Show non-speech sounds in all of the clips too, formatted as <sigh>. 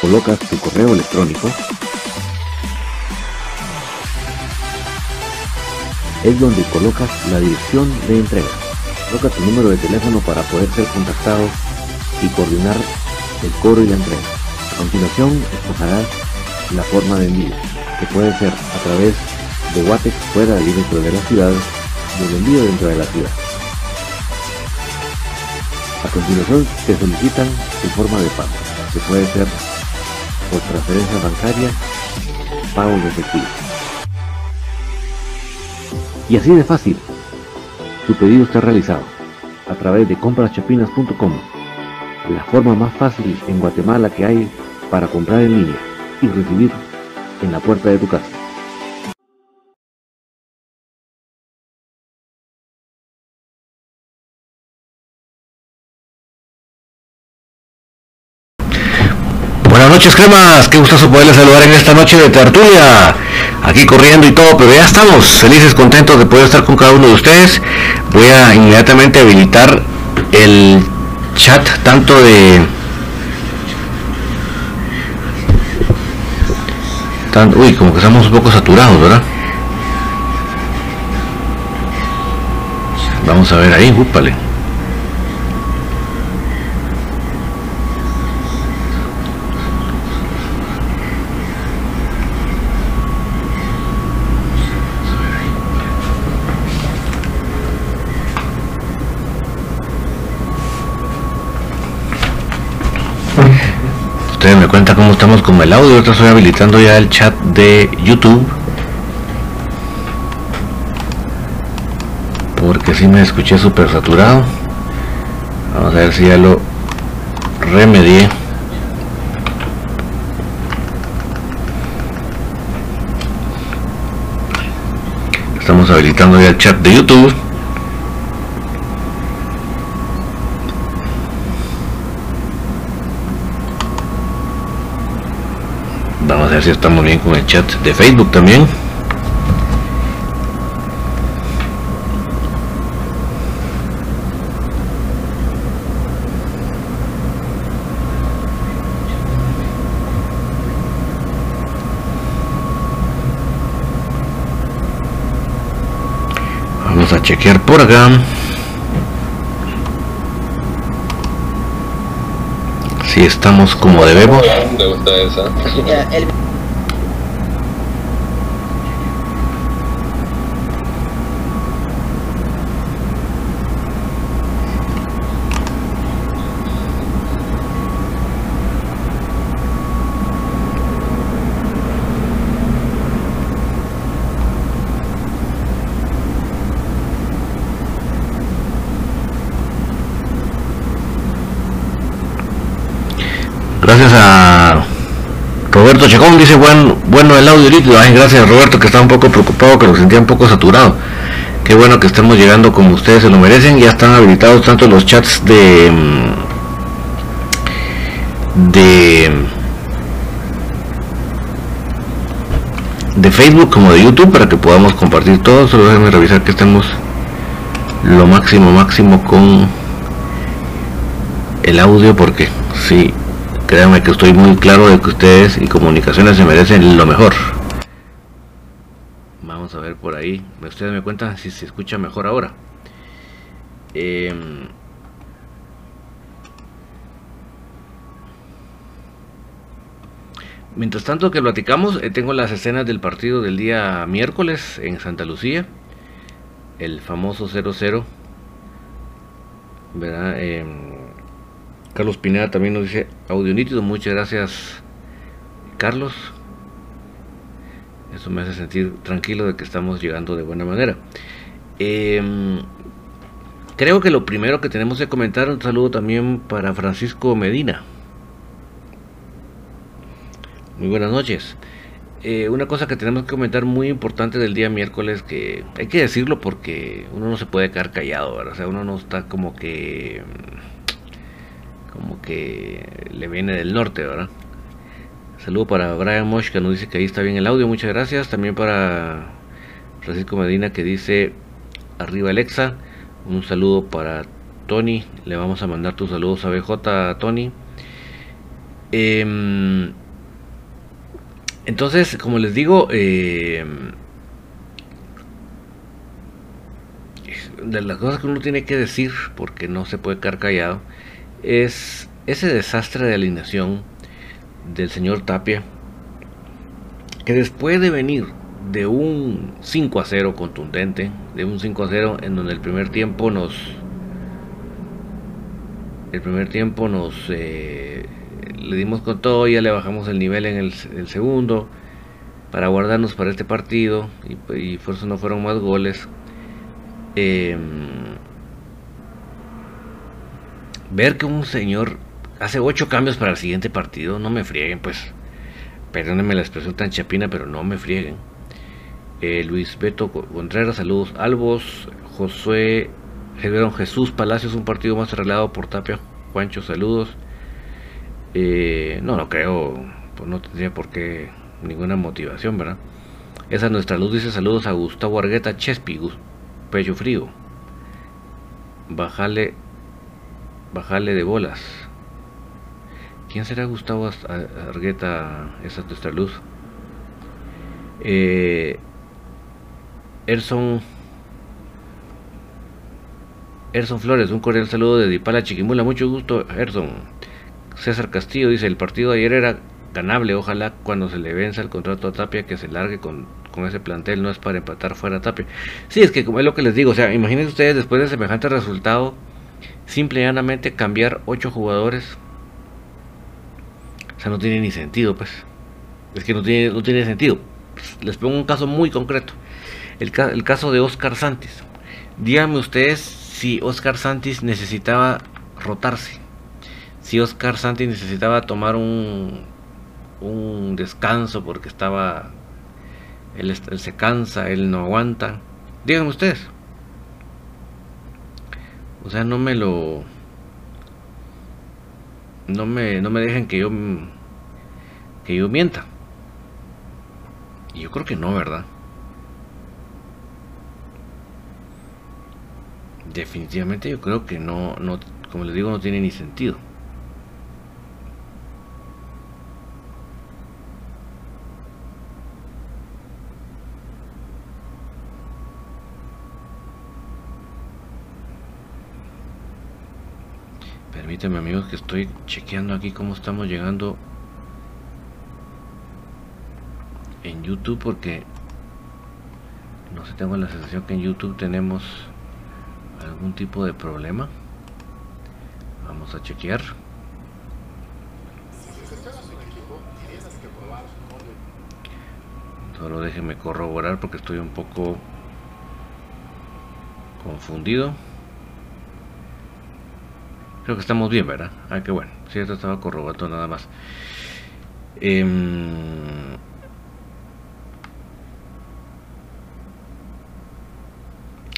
colocas tu correo electrónico, es donde colocas la dirección de entrega. Coloca tu número de teléfono para poder ser contactado y coordinar el cobro y la entrega. A continuación, escogerás la forma de envío, que puede ser a través de Watex fuera y dentro de la ciudad y el envío dentro de la ciudad. A continuación, te solicitan tu forma de pago, que puede ser por transferencia bancaria, pago de efectivo. Y así de fácil, tu pedido está realizado a través de compraschapinas.com, la forma más fácil en Guatemala que hay para comprar en línea y recibir en la puerta de tu casa. Noches, cremas. Qué gustazo poderles saludar en esta noche de tertulia. Aquí corriendo y todo, pero ya estamos felices, contentos de poder estar con cada uno de ustedes. Voy a inmediatamente habilitar el chat tanto de tan- uy, como que estamos un poco saturados, ¿verdad? Vamos a ver ahí, úpale. Ustedes me cuentan cómo estamos con el audio. Ahorita estoy habilitando ya el chat de YouTube. Porque si me escuché súper saturado. Vamos a ver si ya lo remedié. Estamos habilitando ya el chat de YouTube. Vamos a ver si estamos bien con el chat de Facebook también. Vamos a chequear por acá. Si estamos como debemos. Me gusta esa. A Roberto Chacón, dice buen, bueno el audio. Ay, gracias Roberto que está un poco preocupado, que lo sentía un poco saturado. Qué bueno que estemos llegando como ustedes se lo merecen. Ya están habilitados tanto los chats de mm, de de Facebook como de YouTube para que podamos compartir todo. Solo déjenme revisar que estemos lo máximo máximo con el audio porque sí créanme que estoy muy claro de que ustedes y comunicaciones se merecen lo mejor. Vamos a ver por ahí. Ustedes me cuentan si se escucha mejor ahora Em, mientras tanto que platicamos, eh, tengo las escenas del partido del día miércoles en Santa Lucía, el famoso 0-0. Em, Carlos Pineda también nos dice audio nítido, muchas gracias Carlos. Eso me hace sentir tranquilo de que estamos llegando de buena manera. Em, creo que lo primero que tenemos que comentar, un saludo también para Francisco Medina. Muy buenas noches. Eh, una cosa que tenemos que comentar muy importante del día miércoles, que hay que decirlo porque uno no se puede quedar callado, ¿verdad? O sea, uno no está como que... como que le viene del norte, ¿verdad? Saludo para Brian Mosh que nos dice que ahí está bien el audio, muchas gracias. También para Francisco Medina que dice arriba Alexa. Un saludo para Tony, le vamos a mandar tus saludos a BJ, Tony. Em, entonces, como les digo, em, de las cosas que uno tiene que decir, porque no se puede quedar callado, es ese desastre de alineación del señor Tapia, que después de venir de un 5 a 0 contundente, de un 5 a 0 en donde el primer tiempo nos el primer tiempo nos eh, le dimos con todo, ya le bajamos el nivel en el, segundo para guardarnos para este partido y, por eso no fueron más goles. Em, ver que un señor hace ocho cambios para el siguiente partido, no me frieguen, pues. Perdónenme la expresión tan chapina, pero no me frieguen. Eh, Luis Beto Contreras, saludos. Albos, Josué, Jesús Palacios, un partido más arreglado por Tapia. Juancho, saludos. Eh, no, no creo, pues no tendría por qué ninguna motivación, ¿verdad? Esa es nuestra luz, dice saludos a Gustavo Argueta Chespi, pecho frío. Bájale, bájale de bolas. ¿Quién será Gustavo Argueta, esa nuestra luz? Eh, Erson Erson Flores, un cordial saludo de Dipala Chiquimula, mucho gusto Erson. César Castillo dice, el partido de ayer era ganable, ojalá cuando se le venza el contrato a Tapia que se largue con, con ese plantel, no es para empatar fuera Tapia. Sí, es que como es lo que les digo, o sea, imagínense ustedes después de semejante resultado, simple y llanamente cambiar ocho jugadores o sea, no tiene ni sentido, pues. Es que no tiene, no tiene sentido. Les pongo un caso muy concreto. El, el caso de Oscar Santis. Díganme ustedes si Oscar Santis necesitaba rotarse. Si Oscar Santis necesitaba tomar un, un descanso porque estaba... Él, él se cansa, él no aguanta. Díganme ustedes. O sea, no me lo no me, no me dejen que yo que yo mienta. Y yo creo que no, ¿verdad? Definitivamente yo creo que no, no, como les digo, no tiene ni sentido. Permítanme amigos que estoy chequeando aquí cómo estamos llegando en YouTube porque no sé, tengo la sensación que en YouTube tenemos algún tipo de problema. Vamos a chequear. Solo déjenme corroborar porque estoy un poco confundido. Creo que estamos bien, ¿verdad? Ah, qué bueno. Si esto estaba corroborando nada más. Em,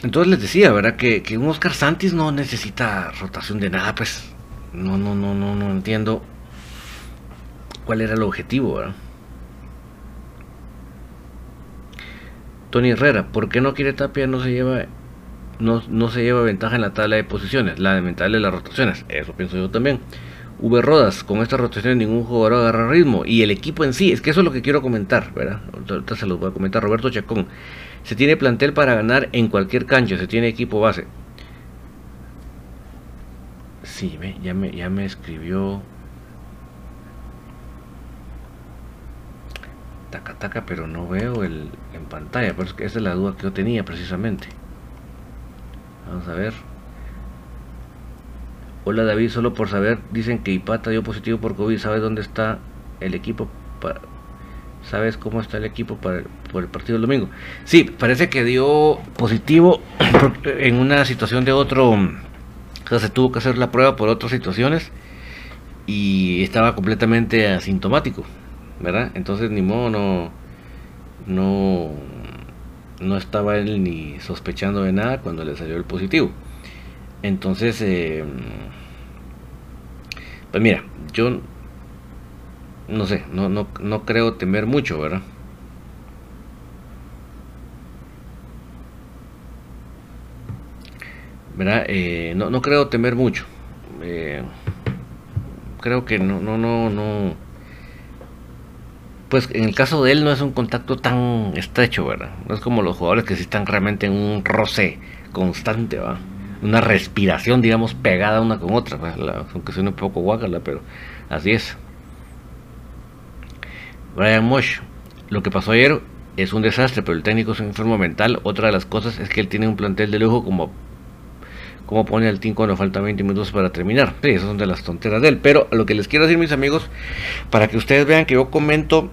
entonces les decía, ¿verdad? Que, que, un Oscar Santis no necesita rotación de nada, pues. No, no, no, no, no entiendo cuál era el objetivo, ¿verdad? Tony Herrera, ¿por qué no quiere Tapia? No se lleva no, se lleva ventaja en la tabla de posiciones, la lamentable de las rotaciones, eso pienso yo también. V Rodas, con estas rotaciones ningún jugador agarra ritmo y el equipo en sí, es que eso es lo que quiero comentar, ¿verdad? Ahorita se los voy a comentar. Roberto Chacón, se tiene plantel para ganar en cualquier cancha, se tiene equipo base. Sí, ya me, ya me escribió. taca taca, pero no veo el en pantalla. Pero esa es la duda que yo tenía precisamente. Vamos a ver. Hola David, solo por saber, dicen que Ipata dio positivo por COVID. ¿Sabes dónde está el equipo? ¿Sabes cómo está el equipo para, por el partido del domingo? Sí, parece que dio positivo <clears throat> en una situación de otro. O sea, se tuvo que hacer la prueba por otras situaciones y estaba completamente asintomático, ¿verdad? Entonces ni modo no no no estaba él ni sospechando de nada cuando le salió el positivo. Entonces, eh, pues mira, yo no sé, no, no, no creo temer mucho, ¿verdad? ¿Verdad? Eh, no, no creo temer mucho. Eh, creo que no, no, no, no. Pues en el caso de él no es un contacto tan estrecho, ¿verdad? No es como los jugadores que sí están realmente en un roce constante, ¿va? Una respiración, digamos, pegada una con otra, aunque suene un poco guacala, pero así es. Brian Mosh, lo que pasó ayer es un desastre, pero el técnico es un enfermo mental. Otra de las cosas es que él tiene un plantel de lujo como como pone el team cuando faltan 20 minutos para terminar. Sí, esas son de las tonteras de él. Pero lo que les quiero decir, mis amigos, para que ustedes vean que yo comento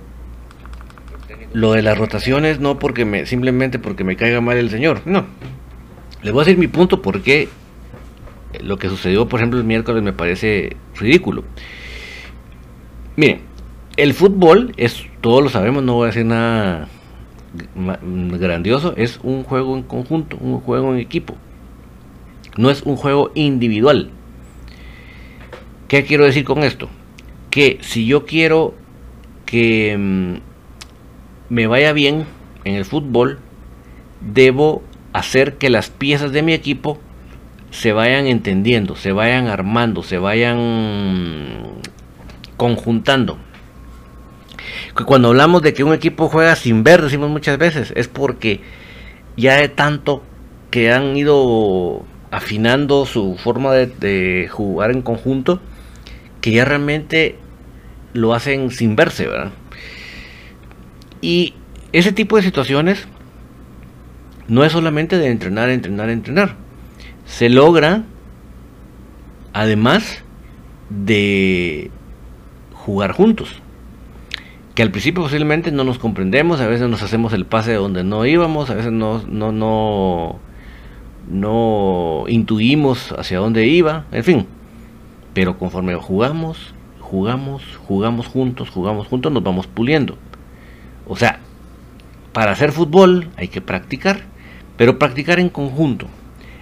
lo de las rotaciones, no porque me, simplemente porque me caiga mal el señor. No. Les voy a decir mi punto porque lo que sucedió, por ejemplo, el miércoles me parece ridículo. Miren, el fútbol es, todos lo sabemos, no voy a decir nada grandioso, es un juego en conjunto, un juego en equipo. No es un juego individual. ¿Qué quiero decir con esto? Que si yo quiero que mm, me vaya bien en el fútbol, debo hacer que las piezas de mi equipo se vayan entendiendo, se vayan armando, se vayan conjuntando. Cuando hablamos de que un equipo juega sin ver, decimos muchas veces, es porque ya de tanto que han ido afinando su forma de, jugar en conjunto, que ya realmente lo hacen sin verse, ¿verdad? Y ese tipo de situaciones no es solamente de entrenar, entrenar, entrenar. Se logra, además de jugar juntos. Que al principio posiblemente no nos comprendemos, a veces nos hacemos el pase donde no íbamos, a veces no, no, no, no intuimos hacia dónde iba, en fin. Pero conforme jugamos, jugamos, jugamos juntos, jugamos juntos, nos vamos puliendo. O sea, para hacer fútbol hay que practicar, pero practicar en conjunto.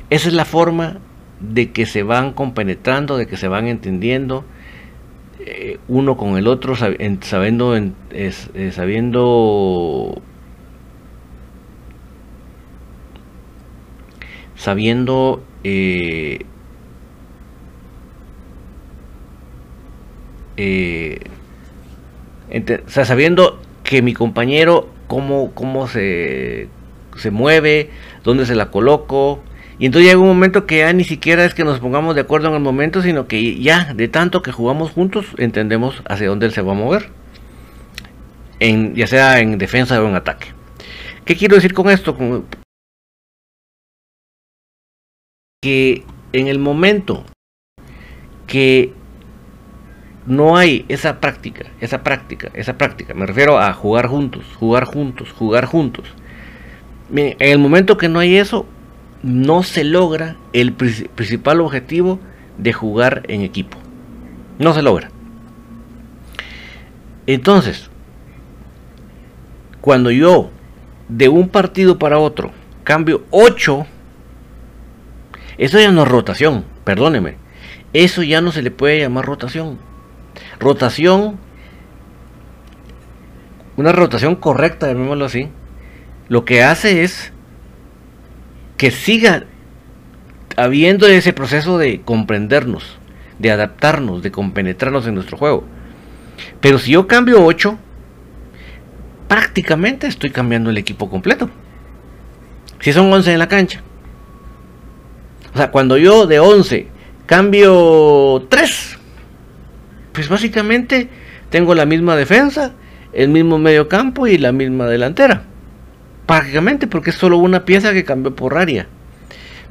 Esa es la forma de que se van compenetrando, de que se van entendiendo eh, uno con el otro, sabiendo, eh, sabiendo sabiendo eh, sabiendo que mi compañero cómo, cómo se, se mueve, dónde se la coloco. Y entonces llega un momento que ya ni siquiera es que nos pongamos de acuerdo en el momento, sino que ya de tanto que jugamos juntos, entendemos hacia dónde él se va a mover. En, ya sea en defensa o en ataque. ¿Qué quiero decir con esto? que en el momento que no hay esa práctica, esa práctica, esa práctica, me refiero a jugar juntos, jugar juntos, jugar juntos. En el momento que no hay eso, no se logra el principal objetivo de jugar en equipo. No se logra. Entonces, cuando yo de un partido para otro cambio 8 eso ya no es rotación, perdóneme. Eso ya no se le puede llamar rotación. Rotación, una rotación correcta, llamémoslo así, lo que hace es que siga habiendo ese proceso de comprendernos, de adaptarnos, de compenetrarnos en nuestro juego. Pero si yo cambio 8, prácticamente estoy cambiando el equipo completo. Si son 11 en la cancha, o sea, cuando yo de 11 cambio 3, pues básicamente tengo la misma defensa, el mismo medio campo y la misma delantera. Prácticamente, porque es solo una pieza que cambió por área.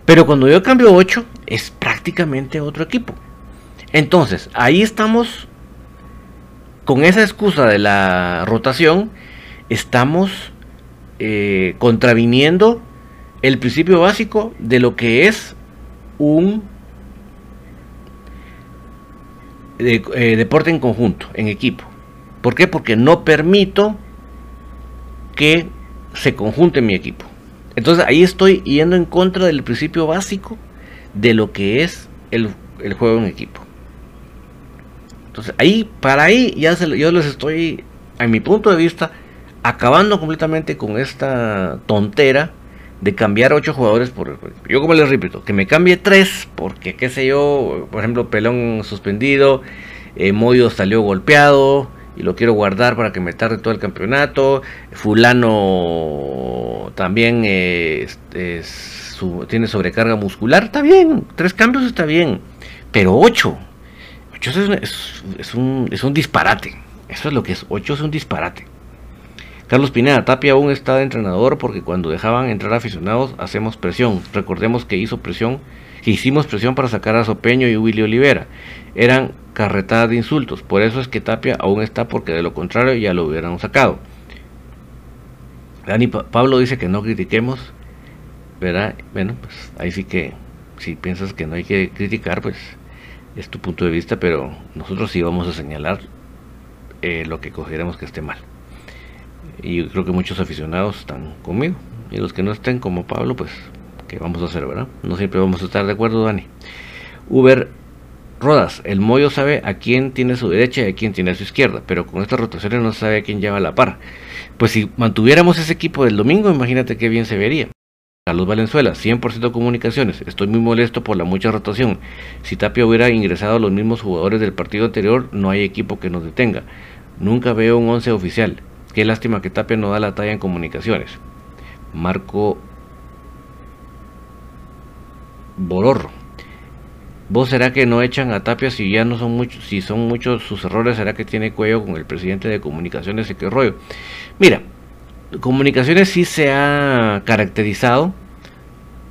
Pero cuando yo cambio 8, es prácticamente otro equipo. Entonces, ahí estamos con esa excusa de la rotación, estamos eh, contraviniendo el principio básico de lo que es un eh, deporte en conjunto, en equipo. ¿Por qué? Porque no permito que se conjunte mi equipo. Entonces ahí estoy yendo en contra del principio básico de lo que es el, juego en equipo. Entonces ahí, para ahí, ya yo les estoy, a mi punto de vista, acabando completamente con esta tontera de cambiar ocho jugadores por yo como les repito que me cambie tres porque qué sé yo por ejemplo pelón suspendido eh, Moyo salió golpeado y lo quiero guardar para que me tarde todo el campeonato. Fulano también eh, tiene sobrecarga muscular, está bien, tres cambios está bien, pero ocho, ocho es, un, es un disparate, eso es lo que es, ocho es un disparate. Carlos Pineda, Tapia aún está de entrenador porque cuando dejaban entrar aficionados hacemos presión. Recordemos que hizo presión, que hicimos presión para sacar a Sopeño y Willy Olivera. Eran carretada de insultos. Por eso es que Tapia aún está, porque de lo contrario ya lo hubieran sacado. Dani Pablo dice que no critiquemos, ¿verdad? Bueno, pues ahí sí que, si piensas que no hay que criticar, pues es tu punto de vista, pero nosotros sí vamos a señalar eh, lo que cogeremos que esté mal. Y creo que muchos aficionados están conmigo. Y los que no estén como Pablo, pues, ¿qué vamos a hacer, verdad? No siempre vamos a estar de acuerdo, Dani. Uber Rodas, el Moyo sabe a quién tiene su derecha y a quién tiene su izquierda, pero con estas rotaciones no sabe a quién lleva la par. Pues si mantuviéramos ese equipo del domingo, imagínate qué bien se vería. Carlos Valenzuela, 100% comunicaciones. Estoy muy molesto por la mucha rotación. Si Tapia hubiera ingresado a los mismos jugadores del partido anterior, no hay equipo que nos detenga. Nunca veo un 11 oficial. Qué lástima que Tapia no da la talla en comunicaciones. Marco Bororro. ¿Vos será que no echan a Tapia si ya no son muchos, si son muchos sus errores? ¿Será que tiene cuello con el presidente de comunicaciones y qué rollo? Mira, comunicaciones sí se ha caracterizado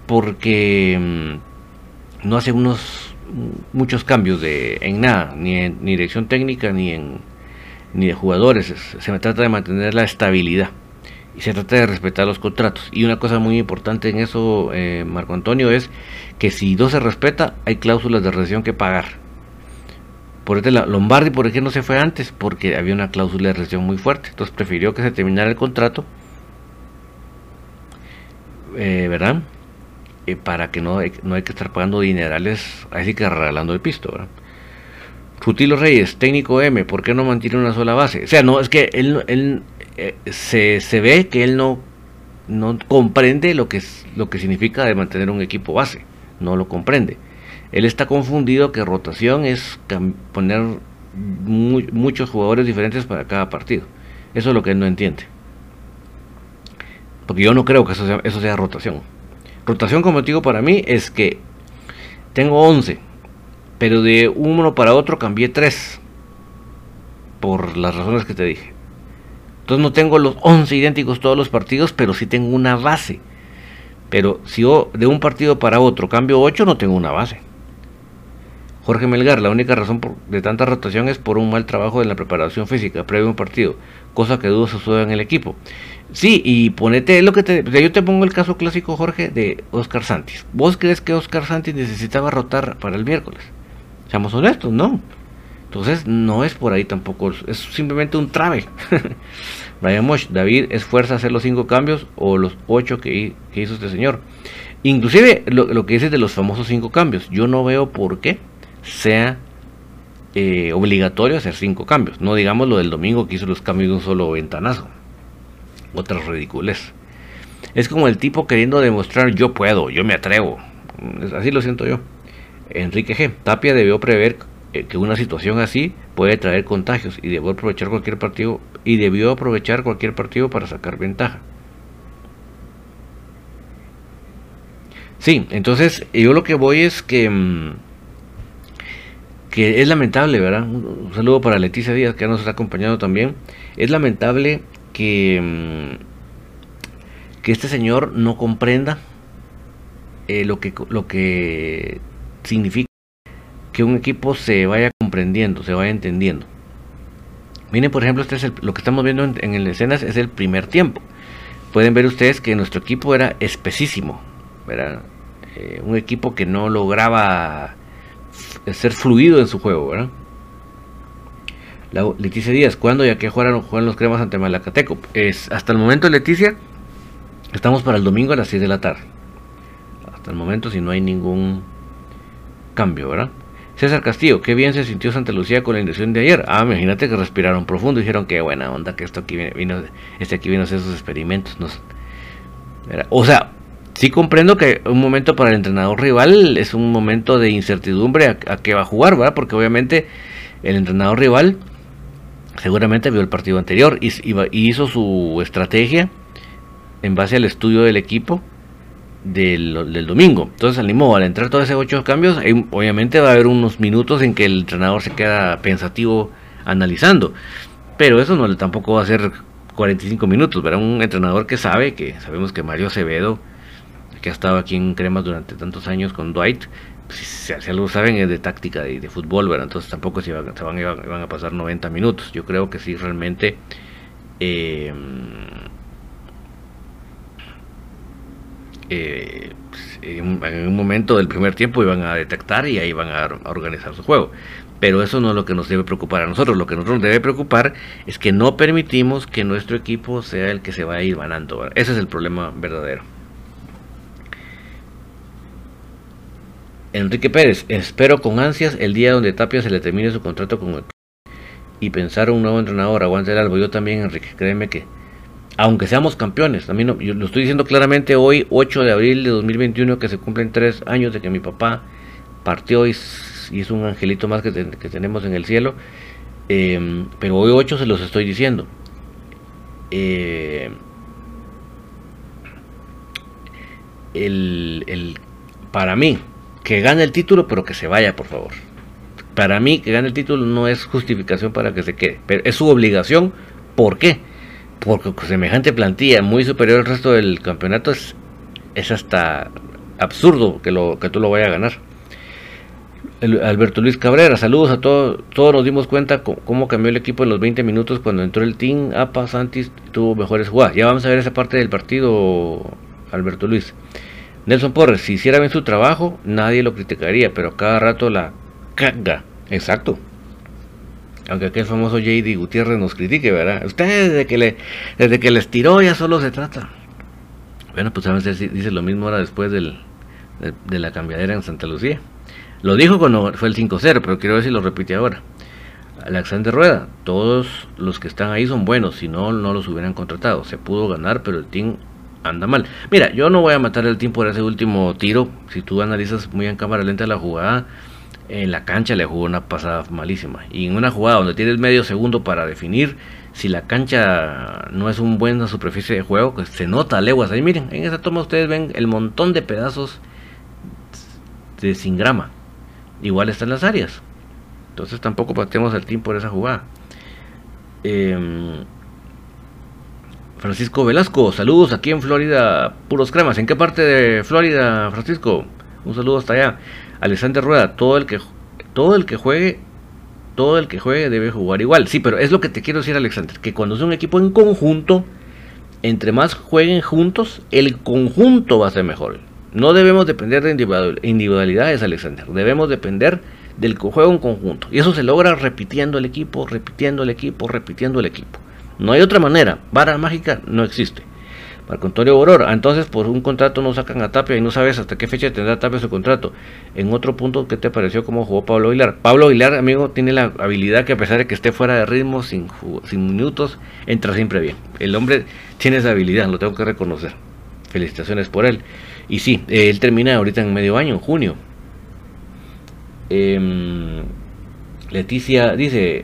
porque mm, no hace unos muchos cambios de, en nada, ni en dirección técnica ni en ni de jugadores. Se trata de mantener la estabilidad y se trata de respetar los contratos. Y una cosa muy importante en eso, eh, Marco Antonio, es que si no se respeta, hay cláusulas de rescisión que pagar. Por este Lombardi, ¿por qué no se fue antes? Porque había una cláusula de rescisión muy fuerte. Entonces prefirió que se terminara el contrato, eh, ¿verdad? Eh, para que no, no hay que estar pagando dinerales, así que regalando el pisto, ¿verdad? Rutilo Reyes, técnico M, ¿por qué no mantiene una sola base? O sea, no, es que él, él eh, se, se, ve que él no, no comprende lo que, lo que significa de mantener un equipo base, no lo comprende. Él está confundido que rotación es poner muchos jugadores diferentes para cada partido. Eso es lo que él no entiende. Porque yo no creo que eso sea, eso sea rotación. Rotación, como digo, para mí es que tengo 11, pero de uno para otro cambié 3. Por las razones que te dije. Entonces no tengo los 11 idénticos todos los partidos, pero sí tengo una base. Pero si yo de un partido para otro cambio 8, no tengo una base. Jorge Melgar, la única razón de tanta rotación es por un mal trabajo de la preparación física previo a un partido, cosa que dudo suceda en el equipo. Sí, y ponete lo que te. Yo te pongo el caso clásico, Jorge, de Oscar Santis. ¿Vos crees que Oscar Santis necesitaba rotar para el miércoles? Seamos honestos, no. Entonces no es por ahí tampoco, es simplemente un trave. <laughs> Brian Mosh, David es fuerza hacer los cinco cambios o los ocho que, hizo este señor. Inclusive lo, que dice de los famosos cinco cambios, yo no veo por qué sea eh, obligatorio hacer cinco cambios. No digamos lo del domingo que hizo los cambios de un solo ventanazo. Otras ridiculez. Es como el tipo queriendo demostrar yo puedo, yo me atrevo. Así lo siento yo. Enrique G. Tapia debió prever eh, que una situación así puede traer contagios y debió aprovechar cualquier partido y debió aprovechar cualquier partido para sacar ventaja. Sí, entonces yo lo que voy es que mm, que es lamentable, ¿verdad? Un, saludo para Leticia Díaz, que nos ha acompañado también. Es lamentable que, mm, que este señor no comprenda eh, lo, que, lo que significa que un equipo se vaya comprendiendo, se vaya entendiendo. Miren, por ejemplo, este es lo que estamos viendo en, en escenas es el primer tiempo. Pueden ver ustedes que nuestro equipo era espesísimo, ¿verdad? Eh, un equipo que no lograba ser fluido en su juego, ¿verdad? Leticia Díaz, ¿cuándo ya que jugaron, juegan los cremas ante Malacateco? Es, hasta el momento, Leticia, estamos para el domingo a las 6 de la tarde. Hasta el momento, si no hay ningún cambio, ¿verdad? César Castillo, qué bien se sintió Santa Lucía con la inducción de ayer. Ah, imagínate que respiraron profundo y dijeron que buena onda que esto aquí vino, este aquí vino a hacer sus experimentos. o sea, sí comprendo que un momento para el entrenador rival es un momento de incertidumbre a, qué va a jugar, ¿verdad? Porque obviamente el entrenador rival seguramente vio el partido anterior y, hizo su estrategia en base al estudio del equipo del, domingo. Entonces animó al entrar todos esos ocho cambios, obviamente va a haber unos minutos en que el entrenador se queda pensativo analizando. Pero eso no tampoco va a ser 45 minutos, ¿verdad? Un entrenador que sabe, que sabemos que Mario Acevedo que ha estado aquí en Cremas durante tantos años con Dwight, pues, si, si, algo saben es de táctica y de, fútbol, ¿verdad? Entonces tampoco se, van, se van, a pasar 90 minutos. Yo creo que sí, realmente... Eh, eh, en un momento del primer tiempo iban a detectar y ahí van a, organizar su juego. Pero eso no es lo que nos debe preocupar a nosotros. Lo que nos debe preocupar es que no permitimos que nuestro equipo sea el que se vaya a ir ganando. Ese es el problema verdadero. Enrique Pérez, espero con ansias el día donde Tapia se le termine su contrato con el y pensar un nuevo entrenador, aguante el albo. Yo también, Enrique, créeme que, aunque seamos campeones, también lo estoy diciendo claramente hoy, 8 de abril de 2021, que se cumplen tres años de que mi papá partió y, es un angelito más que, tenemos en el cielo. Em, pero hoy 8 se los estoy diciendo. Eh, el, para mí, que gane el título, pero que se vaya, por favor. Para mí, que gane el título no es justificación para que se quede, pero es su obligación. ¿Por qué? Porque semejante plantilla muy superior al resto del campeonato es, es hasta absurdo que, lo, que tú lo vayas a ganar. Alberto Luis Cabrera, saludos a todos. Todos nos dimos cuenta cómo cambió el equipo en los 20 minutos cuando entró el team. APA Santis tuvo mejores jugadas. Ya vamos a ver esa parte del partido, Alberto Luis. Nelson Porres, si hiciera bien su trabajo, nadie lo criticaría, pero cada rato la caga. Exacto. Aunque aquel famoso JD Gutiérrez nos critique, ¿verdad? Usted desde que, le, desde que les tiró ya solo se trata. Bueno, pues a veces dice lo mismo ahora después del, de, la cambiadera en Santa Lucía. Lo dijo cuando fue el 5-0, pero quiero ver si lo repite ahora. Alexander Rueda, todos los que están ahí son buenos, si no, no los hubieran contratado. Se pudo ganar, pero el team anda mal. Mira, yo no voy a matar el tiempo por ese último tiro. Si tú analizas muy en cámara lenta la jugada, en la cancha le jugó una pasada malísima. Y en una jugada donde tienes medio segundo para definir si la cancha no es un buena superficie de juego, pues se nota leguas. Ahí miren, en esa toma ustedes ven el montón de pedazos de sin grama. Igual están las áreas. Entonces tampoco patemos el tiempo por esa jugada. Eh, Francisco Velasco, saludos aquí en Florida, puros cremas. ¿En qué parte de Florida, Francisco? Un saludo hasta allá. Alexander Rueda, todo el que todo el que juegue, todo el que juegue debe jugar igual. Sí, pero es lo que te quiero decir, Alexander, que cuando es un equipo en conjunto, entre más jueguen juntos, el conjunto va a ser mejor. No debemos depender de individualidades, Alexander. Debemos depender del que juega en conjunto. Y eso se logra repitiendo el equipo, repitiendo el equipo, repitiendo el equipo. No hay otra manera. Vara mágica no existe. Marco Antonio Boror, entonces por un contrato no sacan a Tapia y no sabes hasta qué fecha tendrá Tapia su contrato. En otro punto, ¿qué te pareció cómo jugó Pablo Aguilar? Pablo Aguilar, amigo, tiene la habilidad que a pesar de que esté fuera de ritmo, sin, minutos, entra siempre bien. El hombre tiene esa habilidad, lo tengo que reconocer. Felicitaciones por él. Y sí, él termina ahorita en medio año, junio. Em, Leticia dice...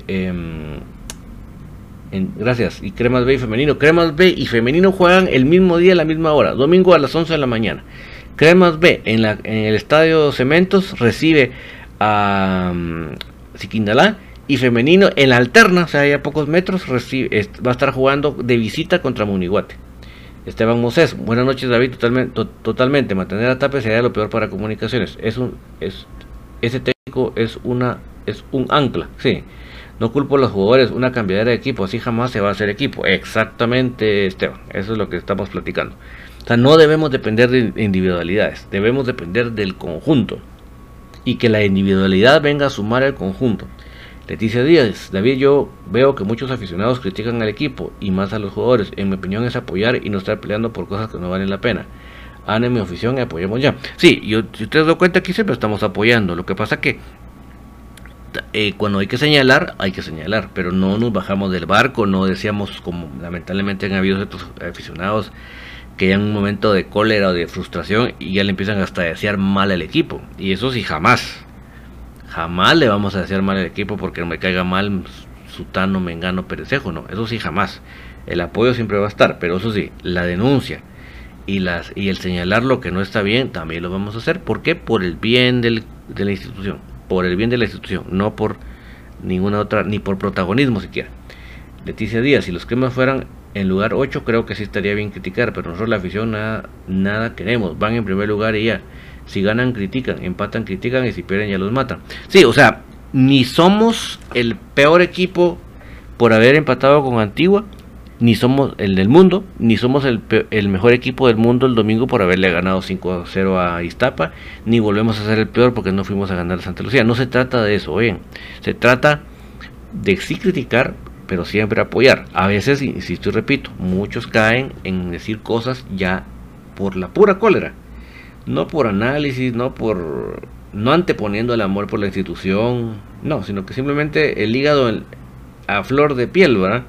Gracias. Y Cremas B y Femenino. Cremas B y Femenino juegan el mismo día a la misma hora. Domingo a las 11 de la mañana. Cremas B en, el estadio Cementos recibe a, Siquindalá y femenino en la alterna, o sea, hay a pocos metros, va a estar jugando de visita contra Munihuate. Esteban Moses, buenas noches David, totalmente, totalmente, mantener a Tape sería lo peor para comunicaciones. Es un, es, ese técnico es una, es un ancla, sí. No culpo a los jugadores, una cambiadera de equipo, así jamás se va a hacer equipo. Exactamente, Esteban, eso es lo que estamos platicando. O sea, no debemos depender de individualidades, debemos depender del conjunto. Y que la individualidad venga a sumar al conjunto. Leticia Díaz, David, yo veo que muchos aficionados critican al equipo y más a los jugadores. En mi opinión es apoyar y no estar peleando por cosas que no valen la pena. en mi afición apoyemos ya. Sí, yo, si ustedes dan cuenta aquí siempre estamos apoyando. Lo que pasa que eh, cuando hay que señalar, hay que señalar, pero no nos bajamos del barco, no decíamos como lamentablemente han habido otros aficionados que en un momento de cólera o de frustración y ya le empiezan hasta a desear mal al equipo. Y eso sí, jamás. Jamás le vamos a decir mal al equipo porque me caiga mal Sutano, Mengano, Perecejo, no, eso sí jamás. El apoyo siempre va a estar, pero eso sí, la denuncia y, las, y el señalar lo que no está bien también lo vamos a hacer. ¿Por qué? Por el bien del, de la institución, por el bien de la institución, no por ninguna otra, ni por protagonismo siquiera. Leticia Díaz, si los cremas fueran en lugar 8, creo que sí estaría bien criticar, pero nosotros la afición nada, nada queremos, van en primer lugar y ya. Si ganan, critican, empatan, critican y si pierden ya los matan. Sí, o sea, ni somos el peor equipo por haber empatado con Antigua, ni somos el del mundo, ni somos el, mejor equipo del mundo el domingo por haberle ganado 5-0 a Iztapa, ni volvemos a ser el peor porque no fuimos a ganar a Santa Lucía. No se trata de eso, bien. Se trata de sí criticar, pero siempre apoyar. A veces, insisto y repito, muchos caen en decir cosas ya por la pura cólera no por análisis, no por no anteponiendo el amor por la institución, no, sino que simplemente el hígado a flor de piel, ¿verdad?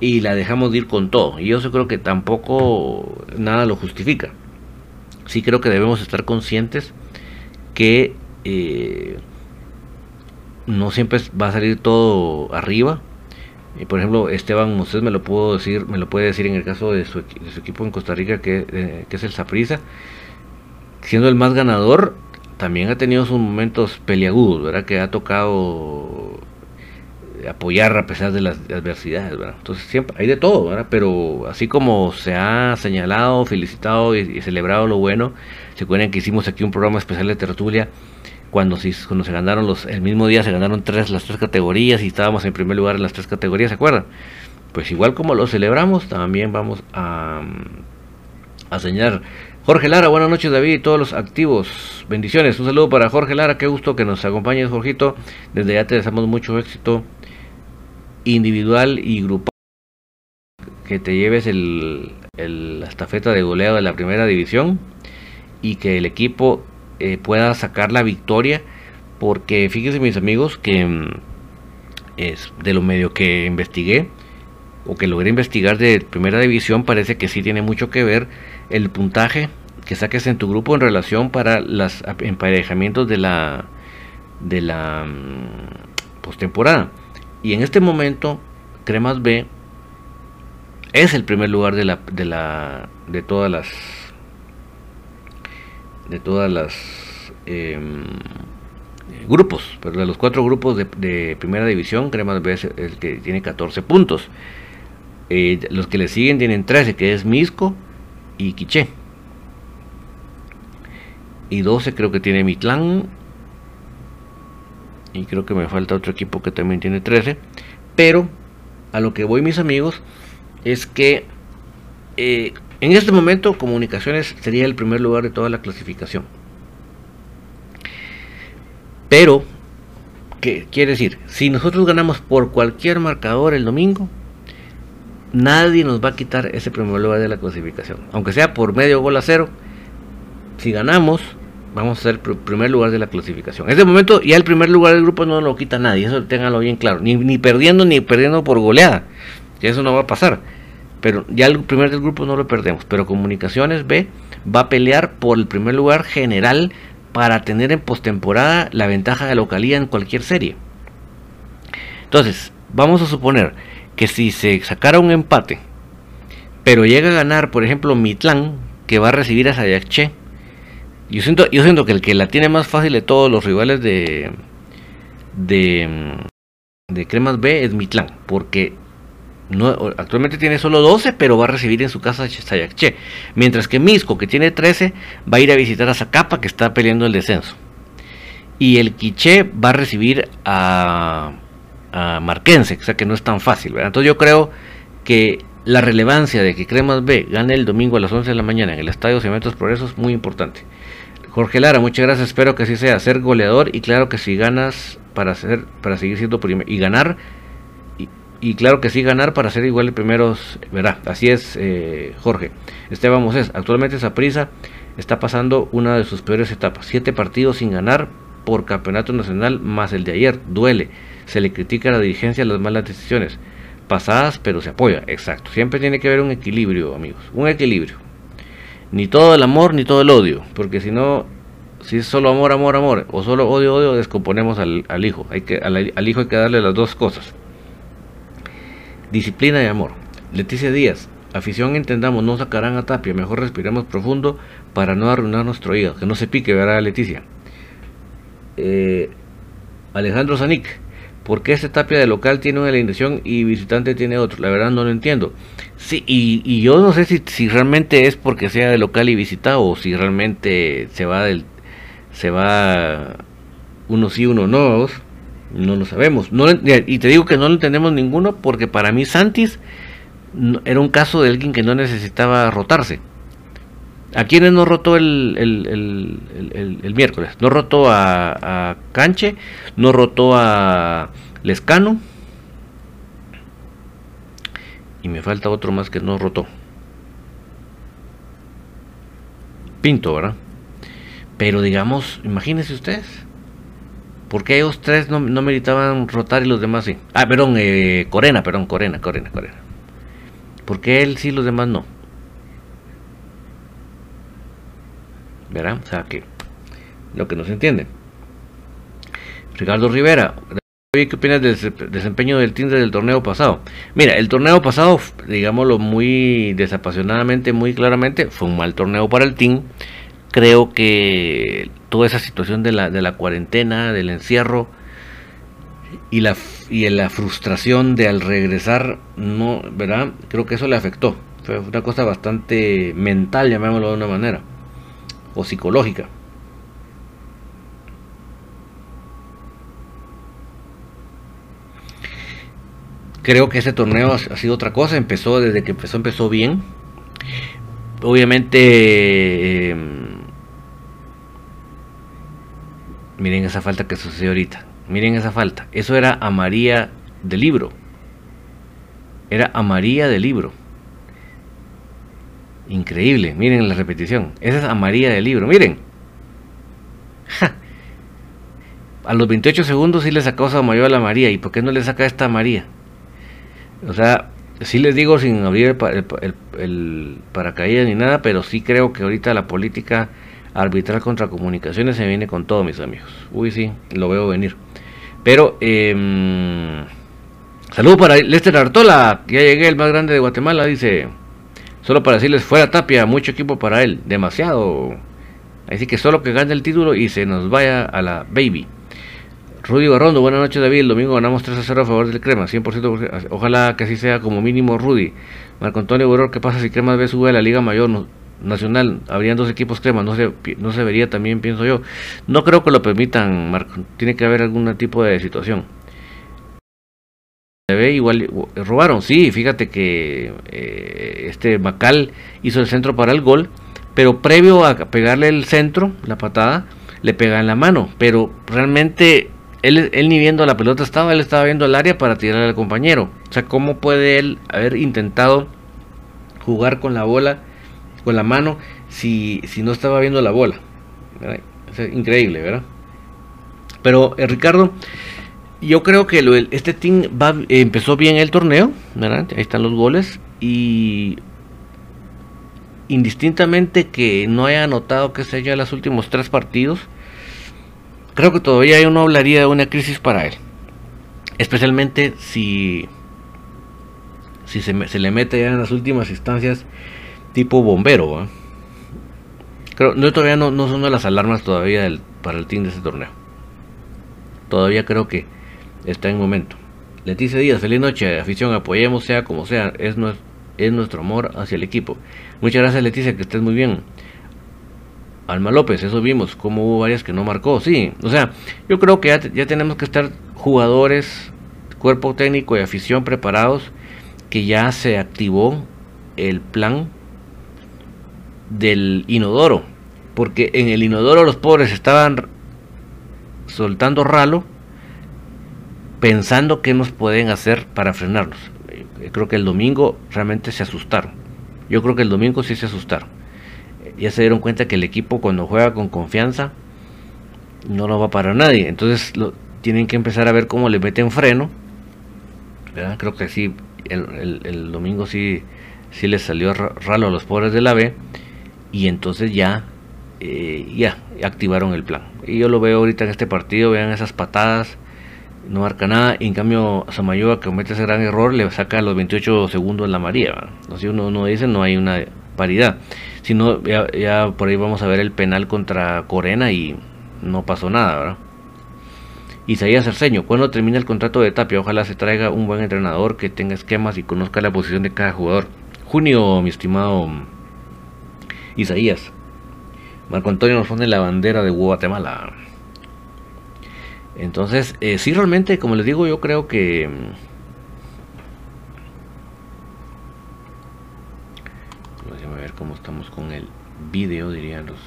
Y la dejamos de ir con todo. Y yo creo que tampoco nada lo justifica. Sí creo que debemos estar conscientes que eh, no siempre va a salir todo arriba. Por ejemplo, Esteban usted me lo puedo decir, me lo puede decir en el caso de su, equipo en Costa Rica, que, eh, es el Saprisa siendo el más ganador, también ha tenido sus momentos peliagudos, ¿verdad? Que ha tocado apoyar a pesar de las adversidades. Entonces siempre hay de todo. Pero así como se ha señalado, felicitado y, celebrado lo bueno, se acuerdan que hicimos aquí un programa especial de tertulia cuando, se, cuando se ganaron los, el mismo día se ganaron tres, las tres categorías y estábamos en primer lugar en las tres categorías, ¿se acuerdan? Pues igual como lo celebramos, también vamos a, a señalar Jorge Lara, buenas noches David y todos los activos. Bendiciones. Un saludo para Jorge Lara, qué gusto que nos acompañes, Jorgito. Desde ya te deseamos mucho éxito individual y grupal. Que te lleves el, la estafeta de goleo de la primera división y que el equipo eh, pueda sacar la victoria. Porque fíjense mis amigos que mm, es de lo medio que investigué o que logré investigar de primera división parece que sí tiene mucho que ver el puntaje que saques en tu grupo en relación para los emparejamientos de la de la mm, postemporada. Y en este momento Cremas B es el primer lugar de la de todas las de todas las em, grupos, pero de los cuatro grupos de, primera división, Cremas B es el que tiene 14 puntos. Eh, los que le siguen tienen 13, que es Misco, y Quiché. Y 12 creo que tiene Mitlán. Y creo que me falta otro equipo que también tiene 13. Pero a lo que voy mis amigos es que eh, en este momento Comunicaciones sería el primer lugar de toda la clasificación. Pero, ¿qué quiere decir? Si nosotros ganamos por cualquier marcador el domingo, nadie nos va a quitar ese primer lugar de la clasificación. Aunque sea por medio gol a cero, si ganamos, vamos a ser primer lugar de la clasificación. En este momento ya el primer lugar del grupo no lo quita nadie, eso ténganlo bien claro. Ni, ni perdiendo ni perdiendo por goleada, eso no va a pasar. Pero ya el primer del grupo no lo perdemos. Pero Comunicaciones B va a pelear por el primer lugar general para tener en postemporada la ventaja de localía en cualquier serie. Entonces, vamos a suponer que si se sacara un empate, pero llega a ganar, por ejemplo, Mitlán, que va a recibir a Sayaché, yo siento, yo siento que el que la tiene más fácil de todos los rivales de, de, de Cremas B es Mitlán, porque no, actualmente tiene solo 12, pero va a recibir en su casa Sayacche. Mientras que Misco, que tiene 13, va a ir a visitar a Zacapa, que está peleando el descenso. Y el Quiché va a recibir a, a Marquense, o sea que no es tan fácil. Entonces yo creo que la relevancia de que Cremas B gane el domingo a las 11 de la mañana en el Estadio Cementos Progresos es muy importante. Jorge Lara, muchas gracias, espero que así sea, ser goleador y claro que si ganas para, ser, para seguir siendo primero y ganar y claro que sí ganar para ser igual de primeros, ¿verdad? Así es, eh, Jorge. Esteban Moses, actualmente esa prisa está pasando una de sus peores etapas. Siete partidos sin ganar por campeonato nacional más el de ayer. Duele. Se le critica a la dirigencia las malas decisiones. Pasadas, pero se apoya. Exacto. Siempre tiene que haber un equilibrio, amigos. Un equilibrio. Ni todo el amor, ni todo el odio. Porque si no, si es solo amor, amor, amor, o solo odio, odio, descomponemos al, hijo. Hay que, al hijo hay que darle las dos cosas disciplina y amor. Leticia Díaz, afición entendamos, no sacarán a Tapia, mejor respiremos profundo para no arruinar nuestro hígado, que no se pique, verá Leticia. Eh, Alejandro Zanik, ¿por qué este Tapia de local tiene una alineación y visitante tiene otro? La verdad no lo entiendo. Sí, y, yo no sé si, si, realmente es porque sea de local y visita o si realmente se va del se va uno sí, uno no. No lo sabemos. No, y te digo que no lo entendemos ninguno porque para mí Santis era un caso de alguien que no necesitaba rotarse. ¿A quiénes no rotó el, el, miércoles? No rotó a, a, Canche, no rotó a Lescano. Y me falta otro más que no rotó. Pinto, ¿verdad? Pero digamos, imagínense ustedes porque ellos tres no, no, meritaban rotar y los demás sí? Ah, perdón, eh, Corena, perdón, Corena, Corena, Corena. ¿Por qué él sí y los demás no? ¿Verdad? O sea que lo que no se entiende. Ricardo Rivera, ¿qué opinas del desempeño del team del torneo pasado? Mira, el torneo pasado, digámoslo muy desapasionadamente, muy claramente, fue un mal torneo para el team creo que toda esa situación de la, cuarentena, del encierro y la, y la frustración de al regresar, no, ¿verdad? Creo que eso le afectó. Fue una cosa bastante mental, llamémoslo de una manera, o psicológica. Creo que ese torneo ha sido otra cosa, empezó desde que empezó, empezó bien. Obviamente... Em, Miren esa falta que sucedió ahorita. Miren esa falta. Eso era a María del libro. Era a María del libro. Increíble. Miren la repetición. Esa es a María del libro. Miren. A los 28 segundos sí le sacó a mayor a la María. ¿Y por qué no le saca esta María? O sea, sí les digo sin abrir el, el paracaídas ni nada, pero sí creo que ahorita la política arbitral contra comunicaciones se viene con todo, mis amigos. Uy, sí, lo veo venir. Pero, eh, saludo para Lester Artola, ya llegué, el más grande de Guatemala, dice. Solo para decirles, fuera Tapia, mucho equipo para él, demasiado. Así que solo que gane el título y se nos vaya a la baby. Rudy Barrondo, buenas noches David, el domingo ganamos 3 a 0 a favor del Crema, 100%, ojalá que así sea como mínimo Rudy. Marco Antonio Boror, ¿qué pasa si Crema B sube a la Liga Mayor? nacional, habrían dos equipos crema, no se, no se vería también, pienso yo. No creo que lo permitan, Marco, tiene que haber algún tipo de situación. Igual, robaron, sí, fíjate que eh, este Macal hizo el centro para el gol, pero previo a pegarle el centro, la patada, le pega en la mano, pero realmente él, él ni viendo la pelota estaba, él estaba viendo el área para tirar al compañero. O sea, ¿cómo puede él haber intentado jugar con la bola? con la mano si, si no estaba viendo la bola. Es increíble, ¿verdad? Pero eh, Ricardo, yo creo que este team va, empezó bien el torneo, ¿verdad? Ahí están los goles y indistintamente que no haya anotado que se haya los últimos tres partidos, creo que todavía uno hablaría de una crisis para él. Especialmente si, si se, le mete ya en las últimas instancias tipo bombero. Creo, no, todavía no, no son las alarmas todavía para el team de ese torneo. todavía creo que está en momento. Leticia Díaz, feliz noche, afición, apoyemos sea como sea, es, es nuestro amor hacia el equipo. Muchas gracias Leticia, que estés muy bien. Alma López, eso vimos, como hubo varias que no marcó, sí, o sea, yo creo que ya, ya tenemos que estar jugadores, cuerpo técnico y afición preparados, que ya se activó el plan del inodoro, porque en el inodoro los pobres estaban soltando ralo pensando qué nos pueden hacer para frenarnos. Eh, creo que el domingo realmente se asustaron. Yo creo que el domingo sí se asustaron. Ya se dieron cuenta que el equipo cuando juega con confianza no lo va para nadie. Entonces lo, tienen que empezar a ver cómo le meten freno. Creo que sí, el, domingo sí, sí les salió ralo a los pobres de la B. Y entonces ya, eh, ya activaron el plan. Y yo lo veo ahorita en este partido, vean esas patadas no marca nada. en cambio, Samayoa, que comete ese gran error, le saca los 28 segundos la María. ¿no? Si uno, uno dice, no hay una paridad. Si no, ya, por ahí vamos a ver el penal contra Corena y no pasó nada, ¿verdad? Isaías Cerceño, ¿cuándo termina el contrato de Tapia? Ojalá se traiga un buen entrenador que tenga esquemas y conozca la posición de cada jugador. Junio, mi estimado Isaías. Marco Antonio nos pone la bandera de Guatemala. Entonces, eh, sí, realmente, como les digo, yo creo que... Cómo estamos con el video, dirían los...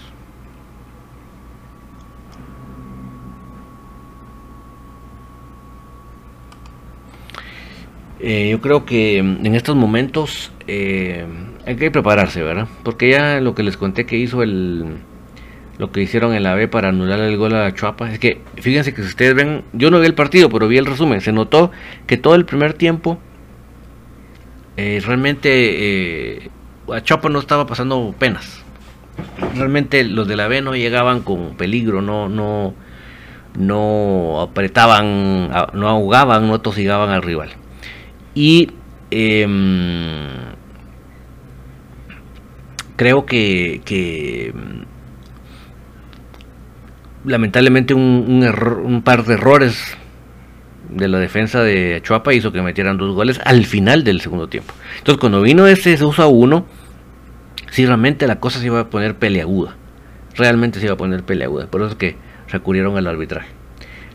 Eh, yo creo que mm, en estos momentos eh, hay que prepararse, ¿verdad? Porque ya lo que les conté que hizo el lo que hicieron en la B para anular el gol a la Chuapa. Es que, fíjense que si ustedes ven, yo no vi el partido, pero vi el resumen. Se notó que todo el primer tiempo, eh, realmente a Chapo no estaba pasando penas. Realmente los de la B no llegaban con peligro, no, no, no apretaban, no ahogaban, no tosigaban al rival. Y em, creo que, que mm, lamentablemente un, error, un par de errores de la defensa de Chuapa hizo que metieran dos goles al final del segundo tiempo. Entonces cuando vino ese 2 a 1, si realmente la cosa se iba a poner peleaguda. Realmente se iba a poner peleaguda. Por eso es que recurrieron al arbitraje.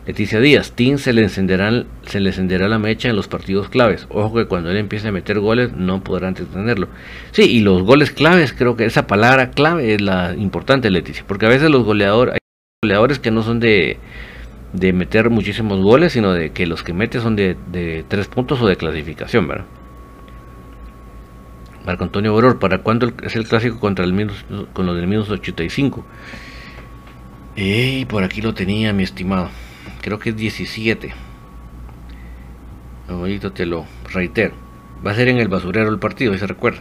Leticia Díaz, Tim se le, encenderá, se le encenderá la mecha en los partidos claves. Ojo que cuando él empiece a meter goles no podrán detenerlo. Sí, y los goles claves, creo que esa palabra clave es la importante, Leticia, porque a veces los goleadores, hay goleadores que no son de, de meter muchísimos goles, sino de que los que mete son de, de tres puntos o de clasificación, ¿verdad? Marco Antonio Boror, ¿para cuándo es el clásico contra el con los del minus 85? Y por aquí lo tenía, mi estimado. Creo que es 17. Ahorita te lo reitero. Va a ser en el basurero el partido, se recuerda.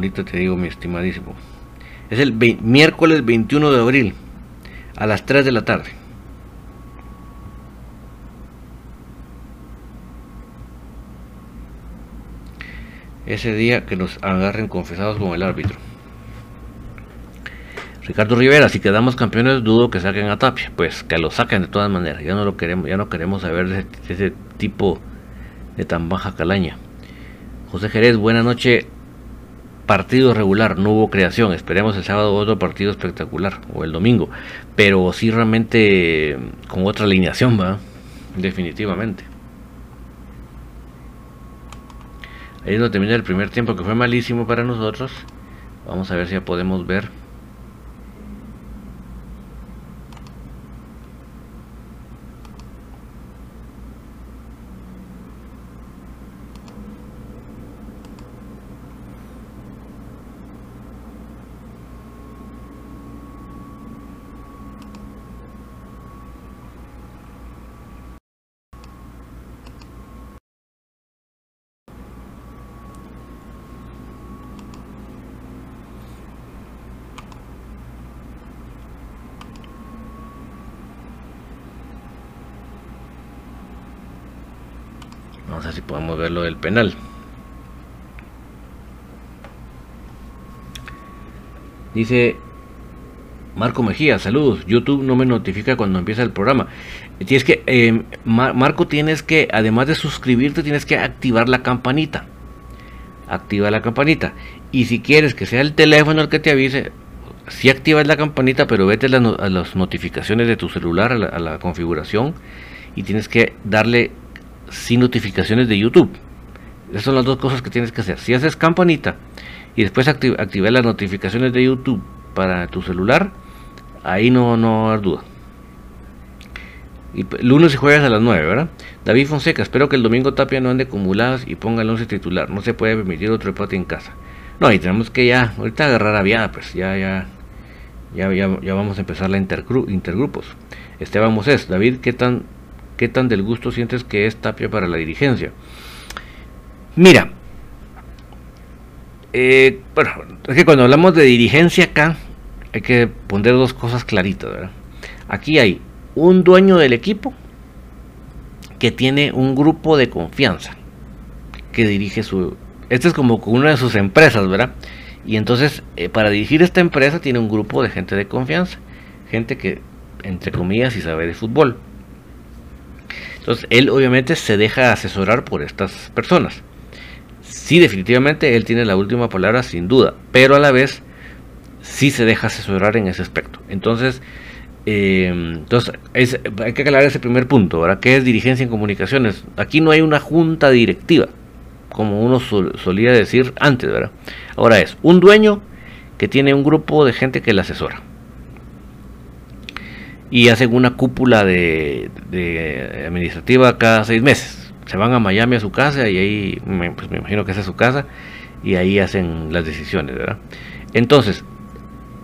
Ahorita te digo, mi estimadísimo. Es el miércoles 21 de abril, a las 3 de la tarde. Ese día que nos agarren confesados con el árbitro. Ricardo Rivera, si quedamos campeones, dudo que saquen a Tapia. Pues que lo saquen de todas maneras. Ya no lo queremos, ya no queremos saber de ese, tipo de tan baja calaña. José Jerez, buena noche partido regular, no hubo creación. Esperemos el sábado otro partido espectacular o el domingo, pero sí realmente con otra alineación, va, definitivamente. Ahí es donde termina el primer tiempo que fue malísimo para nosotros. Vamos a ver si ya podemos ver penal. Dice Marco Mejía, saludos. YouTube no me notifica cuando empieza el programa. Tienes que, eh, Marco, tienes que, además de suscribirte, tienes que activar la campanita. Activa la campanita. Y si quieres que sea el teléfono el que te avise, si activas la campanita, pero vete a, las notificaciones de tu celular, a la, configuración, y tienes que darle sin notificaciones de YouTube. Esas son las dos cosas que tienes que hacer. Si haces campanita y después activar las notificaciones de YouTube para tu celular, ahí no, no hay duda. Y lunes y jueves a las 9, ¿verdad? David Fonseca, espero que el domingo Tapia no ande acumuladas y ponga el 11 titular. No se puede permitir otro empate en casa. No, y tenemos que ya, ahorita agarrar aviada, pues ya, ya, ya, ya, vamos a empezar la intergrupos. Esteban Moses, David, ¿qué tan, ¿qué tan del gusto sientes que es Tapia para la dirigencia? Mira, eh, bueno, es que cuando hablamos de dirigencia acá, hay que poner dos cosas claritas, ¿verdad? Aquí hay un dueño del equipo que tiene un grupo de confianza que dirige su... Esta es como una de sus empresas, ¿verdad? Y entonces, eh, para dirigir esta empresa tiene un grupo de gente de confianza, gente que, entre comillas, y sabe de fútbol. Entonces, él obviamente se deja asesorar por estas personas. Sí, definitivamente él tiene la última palabra, sin duda, pero a la vez sí se deja asesorar en ese aspecto. Entonces, eh, entonces hay que aclarar ese primer punto, ¿verdad? ¿Qué es dirigencia en comunicaciones? Aquí no hay una junta directiva como uno solía decir antes, ¿verdad? Ahora es un dueño que tiene un grupo de gente que le asesora. Y hacen una cúpula de, administrativa cada seis meses. Se van a Miami a su casa y ahí, pues me imagino que esa es su casa, y ahí hacen las decisiones, ¿verdad? Entonces,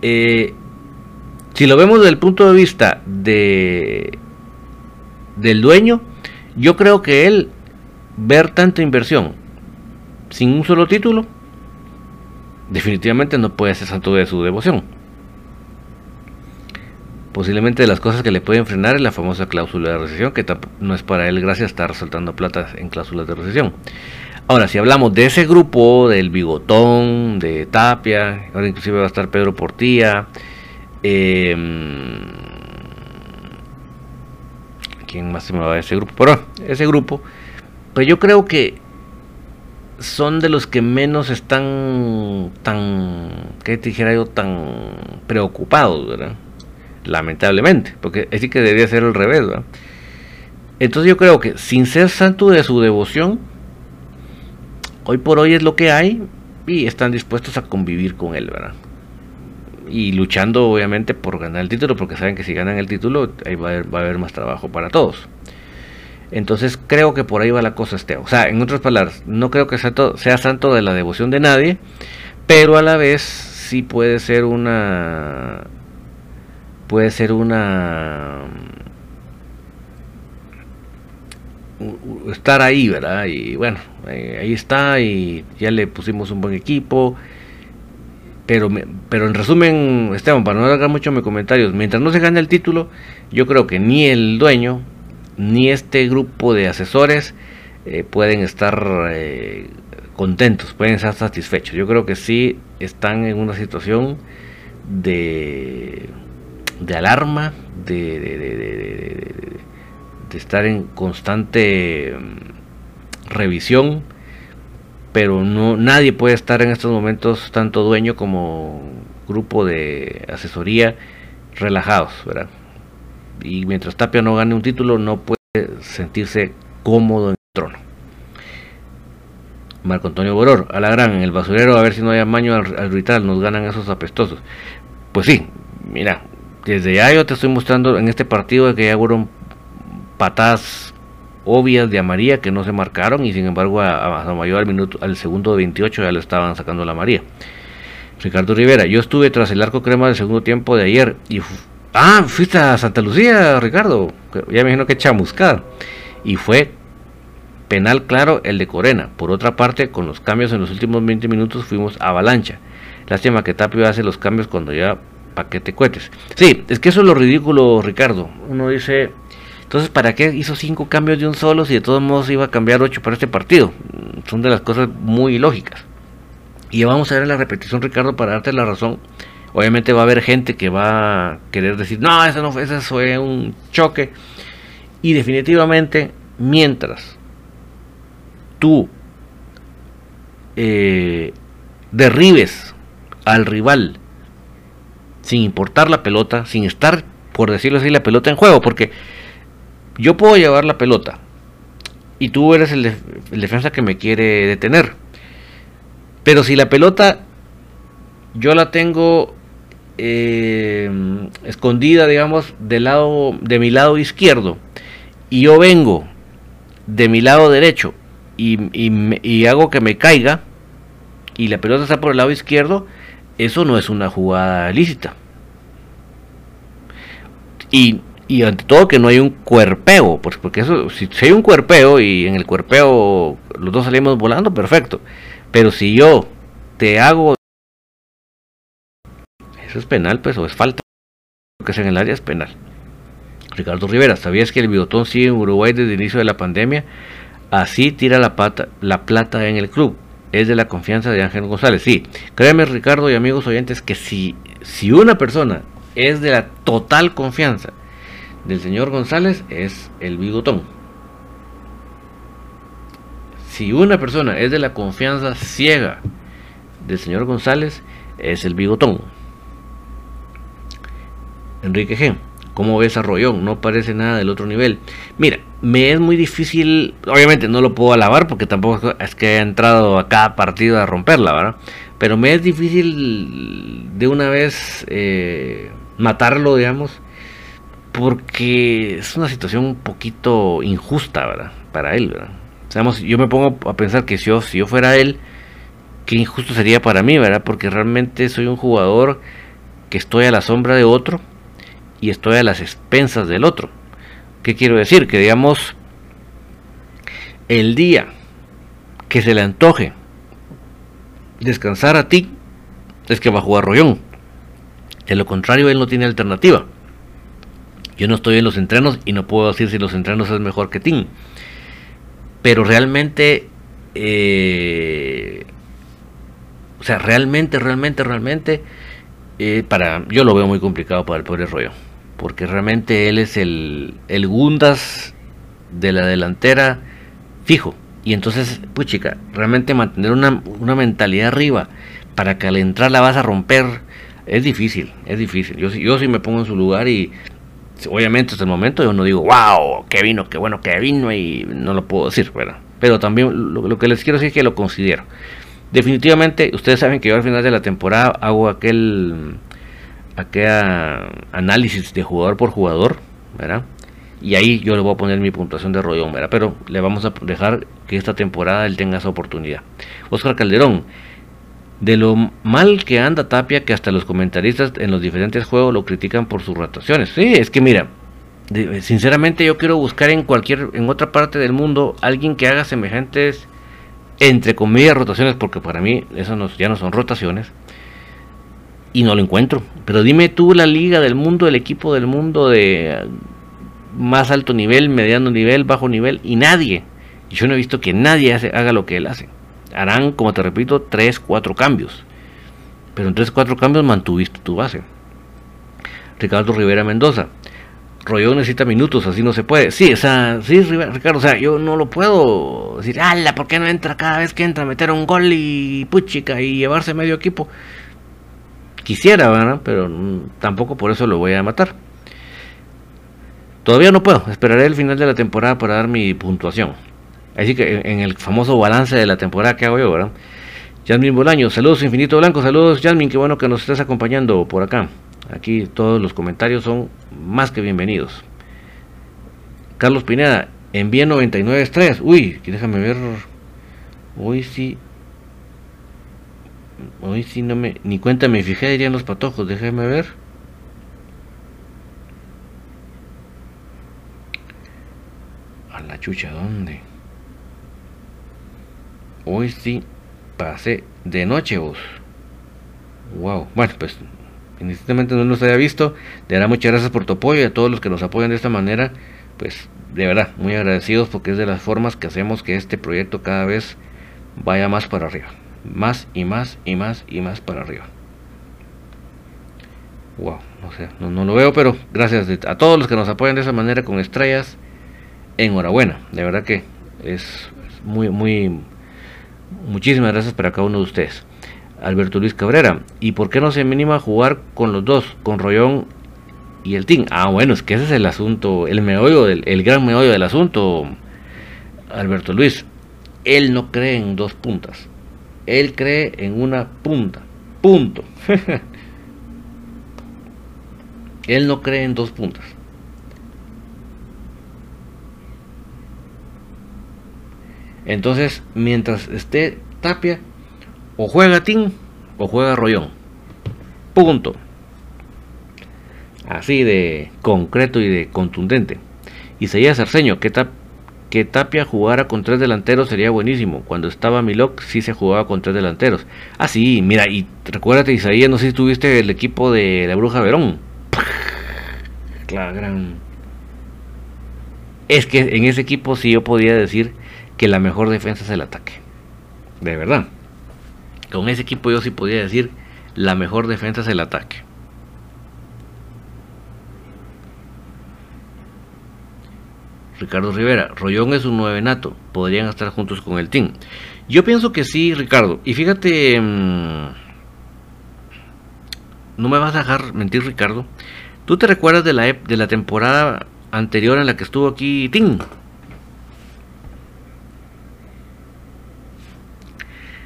eh, si lo vemos desde el punto de vista de del dueño, yo creo que él ver tanta inversión sin un solo título, definitivamente no puede ser santo de su devoción. Posiblemente de las cosas que le pueden frenar es la famosa cláusula de recesión, que no es para él gracias estar soltando plata en cláusulas de recesión. Ahora, si hablamos de ese grupo, del Bigotón, de Tapia, ahora inclusive va a estar Pedro Portilla, em, ¿quién más se me va a ese grupo? Pero ese grupo, pues yo creo que son de los que menos están tan, ¿qué te dijera yo? Tan preocupados, ¿verdad? Lamentablemente, porque es que debería ser al revés, ¿verdad? Entonces yo creo que sin ser santo de su devoción, hoy por hoy es lo que hay y están dispuestos a convivir con él, ¿verdad? Y luchando obviamente por ganar el título, porque saben que si ganan el título, ahí va a haber más trabajo para todos. Entonces creo que por ahí va la cosa este. O sea, en otras palabras, no creo que sea santo de la devoción de nadie, pero a la vez sí puede ser una... Puede ser una... Estar ahí, ¿verdad? Y bueno, ahí está y ya le pusimos un buen equipo. Pero, pero en resumen, Esteban, para no alargar mucho mis comentarios, mientras no se gane el título, yo creo que ni el dueño, ni este grupo de asesores eh, pueden estar eh, contentos, pueden estar satisfechos. Yo creo que sí están en una situación de, de alarma, de, estar en constante mm, revisión, pero no nadie puede estar en estos momentos, tanto dueño como grupo de asesoría, relajados, ¿verdad? y mientras Tapia no gane un título no puede sentirse cómodo en el trono. Marco Antonio Boror, a la gran, en el basurero a ver si no hay amaño al, al nos ganan esos apestosos. Pues sí, mira, desde ya yo te estoy mostrando en este partido que ya fueron patadas obvias de María que no se marcaron y sin embargo a, mayor al minuto al segundo 28 ya le estaban sacando la María. Ricardo Rivera, yo estuve tras el arco crema del segundo tiempo de ayer y Ah, fuiste a Santa Lucía, Ricardo. Ya me imagino que chamuscar. Y fue penal claro el de Corena. Por otra parte, con los cambios en los últimos 20 minutos fuimos avalancha. Lástima que Tapio hace los cambios cuando ya paquete cohetes. Sí, es que eso es lo ridículo, Ricardo. Uno dice, Entonces, ¿para qué hizo cinco cambios de un solo si de todos modos iba a cambiar ocho para este partido? Son de las cosas muy lógicas. Y vamos a ver la repetición, Ricardo, para darte la razón. Obviamente va a haber gente que va a querer decir, no, eso no fue, eso fue un choque. Y definitivamente, mientras tú eh, derribes al rival sin importar la pelota, sin estar, por decirlo así, la pelota en juego, porque yo puedo llevar la pelota y tú eres el, defensa que me quiere detener. Pero si la pelota yo la tengo eh, escondida, digamos, del lado, de mi lado izquierdo, y yo vengo de mi lado derecho y, y, hago que me caiga, y la pelota está por el lado izquierdo, eso no es una jugada lícita. Y, y ante todo que no hay un cuerpeo, porque eso, si, hay un cuerpeo y en el cuerpeo los dos salimos volando, perfecto. Pero si yo te hago... Eso es penal, pues, o es falta. Lo que sea en el área es penal. Ricardo Rivera, ¿sabías que el bigotón sigue en Uruguay desde el inicio de la pandemia? Así tira la, pata, la plata en el club es de la confianza de Ángel González. Sí, créeme Ricardo y amigos oyentes que si, si una persona es de la total confianza del señor González, es el bigotón. Si una persona es de la confianza ciega del señor González, es el bigotón. Enrique G. ¿Cómo ves a Rollón? No parece nada del otro nivel. Mira, me es muy difícil, obviamente no lo puedo alabar porque tampoco es que haya entrado a cada partido a romperla, ¿verdad? Pero me es difícil de una vez eh, matarlo, digamos, porque es una situación un poquito injusta, ¿verdad? Para él, ¿verdad? yo me pongo a pensar que si yo, si yo fuera él, qué injusto sería para mí, ¿verdad? Porque realmente soy un jugador que estoy a la sombra de otro y estoy a las expensas del otro. ¿Qué quiero decir? Que digamos, el día que se le antoje descansar a ti, es que va a jugar Rollón. De lo contrario, él no tiene alternativa. Yo no estoy en los entrenos y no puedo decir si los entrenos es mejor que Tim. Pero realmente, eh, o sea, realmente, realmente, realmente, eh, para, yo lo veo muy complicado para el pobre Rollo porque realmente él es el, el Gundas de la delantera fijo. Y entonces, pues chica, realmente mantener una, una mentalidad arriba para que al entrar la vas a romper es difícil, es difícil. Yo, yo sí me pongo en su lugar y obviamente hasta el momento yo no digo, wow, qué vino, qué bueno que vino y no lo puedo decir. Pero también lo que les quiero decir es que lo considero. Definitivamente, ustedes saben que yo al final de la temporada hago aquel aquel análisis de jugador por jugador, ¿verdad? Y ahí yo le voy a poner mi puntuación de Rollón, ¿verdad? Pero le vamos a dejar que esta temporada él tenga esa oportunidad. Oscar Calderón, de lo mal que anda Tapia, que hasta los comentaristas en los diferentes juegos lo critican por sus rotaciones. Sí, es que mira, sinceramente yo quiero buscar en cualquier, en otra parte del mundo, alguien que haga semejantes, entre comillas, rotaciones, porque para mí eso ya no son rotaciones y no lo encuentro. Pero dime tú la liga del mundo, el equipo del mundo de más alto nivel, mediano nivel, bajo nivel y nadie. Yo no he visto que nadie haga lo que él hace. Harán, como te repito, 3, 4 cambios. Pero en 3, 4 cambios mantuviste tu base. Ricardo Rivera Mendoza. Rollón necesita minutos, así no se puede. Sí, o sea, sí, Ricardo, o sea, yo no lo puedo decir, ala, ¿por qué no entra cada vez que entra a meter un gol y puchica y llevarse medio equipo? Quisiera, ¿verdad? Pero tampoco por eso lo voy a matar. Todavía no puedo, esperaré el final de la temporada para dar mi puntuación. Así que en el famoso balance de la temporada que hago yo, ¿verdad? Yasmin Bolaño, saludos Infinito Blanco, saludos Yasmin, qué bueno que nos estés acompañando por acá. Aquí todos los comentarios son más que bienvenidos. Carlos Pineda, envíe 99 estrellas. Uy, déjame ver. Uy, sí, Hoy sí no me. Ni cuenta me fijé, dirían los patojos. Déjeme ver. A la chucha, ¿dónde? Hoy sí pasé de noche vos. Wow. Bueno, pues inicialmente no nos había visto. De verdad, muchas gracias por tu apoyo y a todos los que nos apoyan de esta manera. pues de verdad, muy agradecidos porque es de las formas que hacemos que este proyecto cada vez vaya más para arriba. Más y más y más y más para arriba. Wow, no sé, no, lo veo, pero gracias a todos los que nos apoyan de esa manera con estrellas. Enhorabuena, de verdad que es muy, muy, muchísimas gracias para cada uno de ustedes. Alberto Luis Cabrera, ¿y por qué no se anima a jugar con los dos, con Rollón y el Team? Ah, bueno, es que ese es el asunto, el meollo, del, el gran meollo del asunto, Alberto Luis. Él no cree en dos puntas, él cree en una punta, punto. <laughs> él no cree en dos puntas. Entonces, mientras esté Tapia, o juega Tim o juega Rollón. Punto. Así de concreto y de contundente. Y seguía Cerceño, que, que Tapia jugara con tres delanteros sería buenísimo. Cuando estaba Milok sí se jugaba con tres delanteros. Ah, sí, mira, y recuérdate Isaías, no sé si tuviste el equipo de la Bruja Verón. <laughs> La gran... Es que en ese equipo sí yo podía decir que la mejor defensa es el ataque. De verdad. Con ese equipo yo sí podía decir la mejor defensa es el ataque. Ricardo Rivera, Rollón es un nueve nato, podrían estar juntos con el team. Yo pienso que sí, Ricardo. Y fíjate, mm, no me vas a dejar mentir, Ricardo. ¿Tú te recuerdas de la, de la temporada anterior en la que estuvo aquí Tim?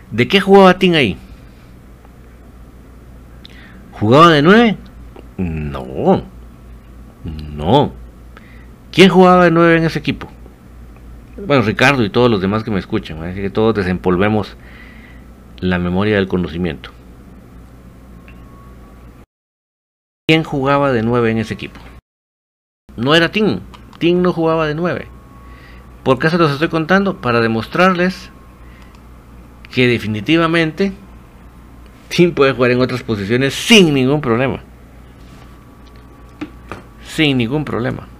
¿De qué jugaba Tim ahí? ¿Jugaba de 9? No. No. ¿Quién jugaba de 9 en ese equipo? Bueno, Ricardo y todos los demás que me escuchan. Así que todos desempolvemos la memoria del conocimiento. ¿Quién jugaba de 9 en ese equipo? No era Tim. Tim no jugaba de 9. ¿Por qué se los estoy contando? Para demostrarles que definitivamente Tim puede jugar en otras posiciones sin ningún problema. Sin ningún problema.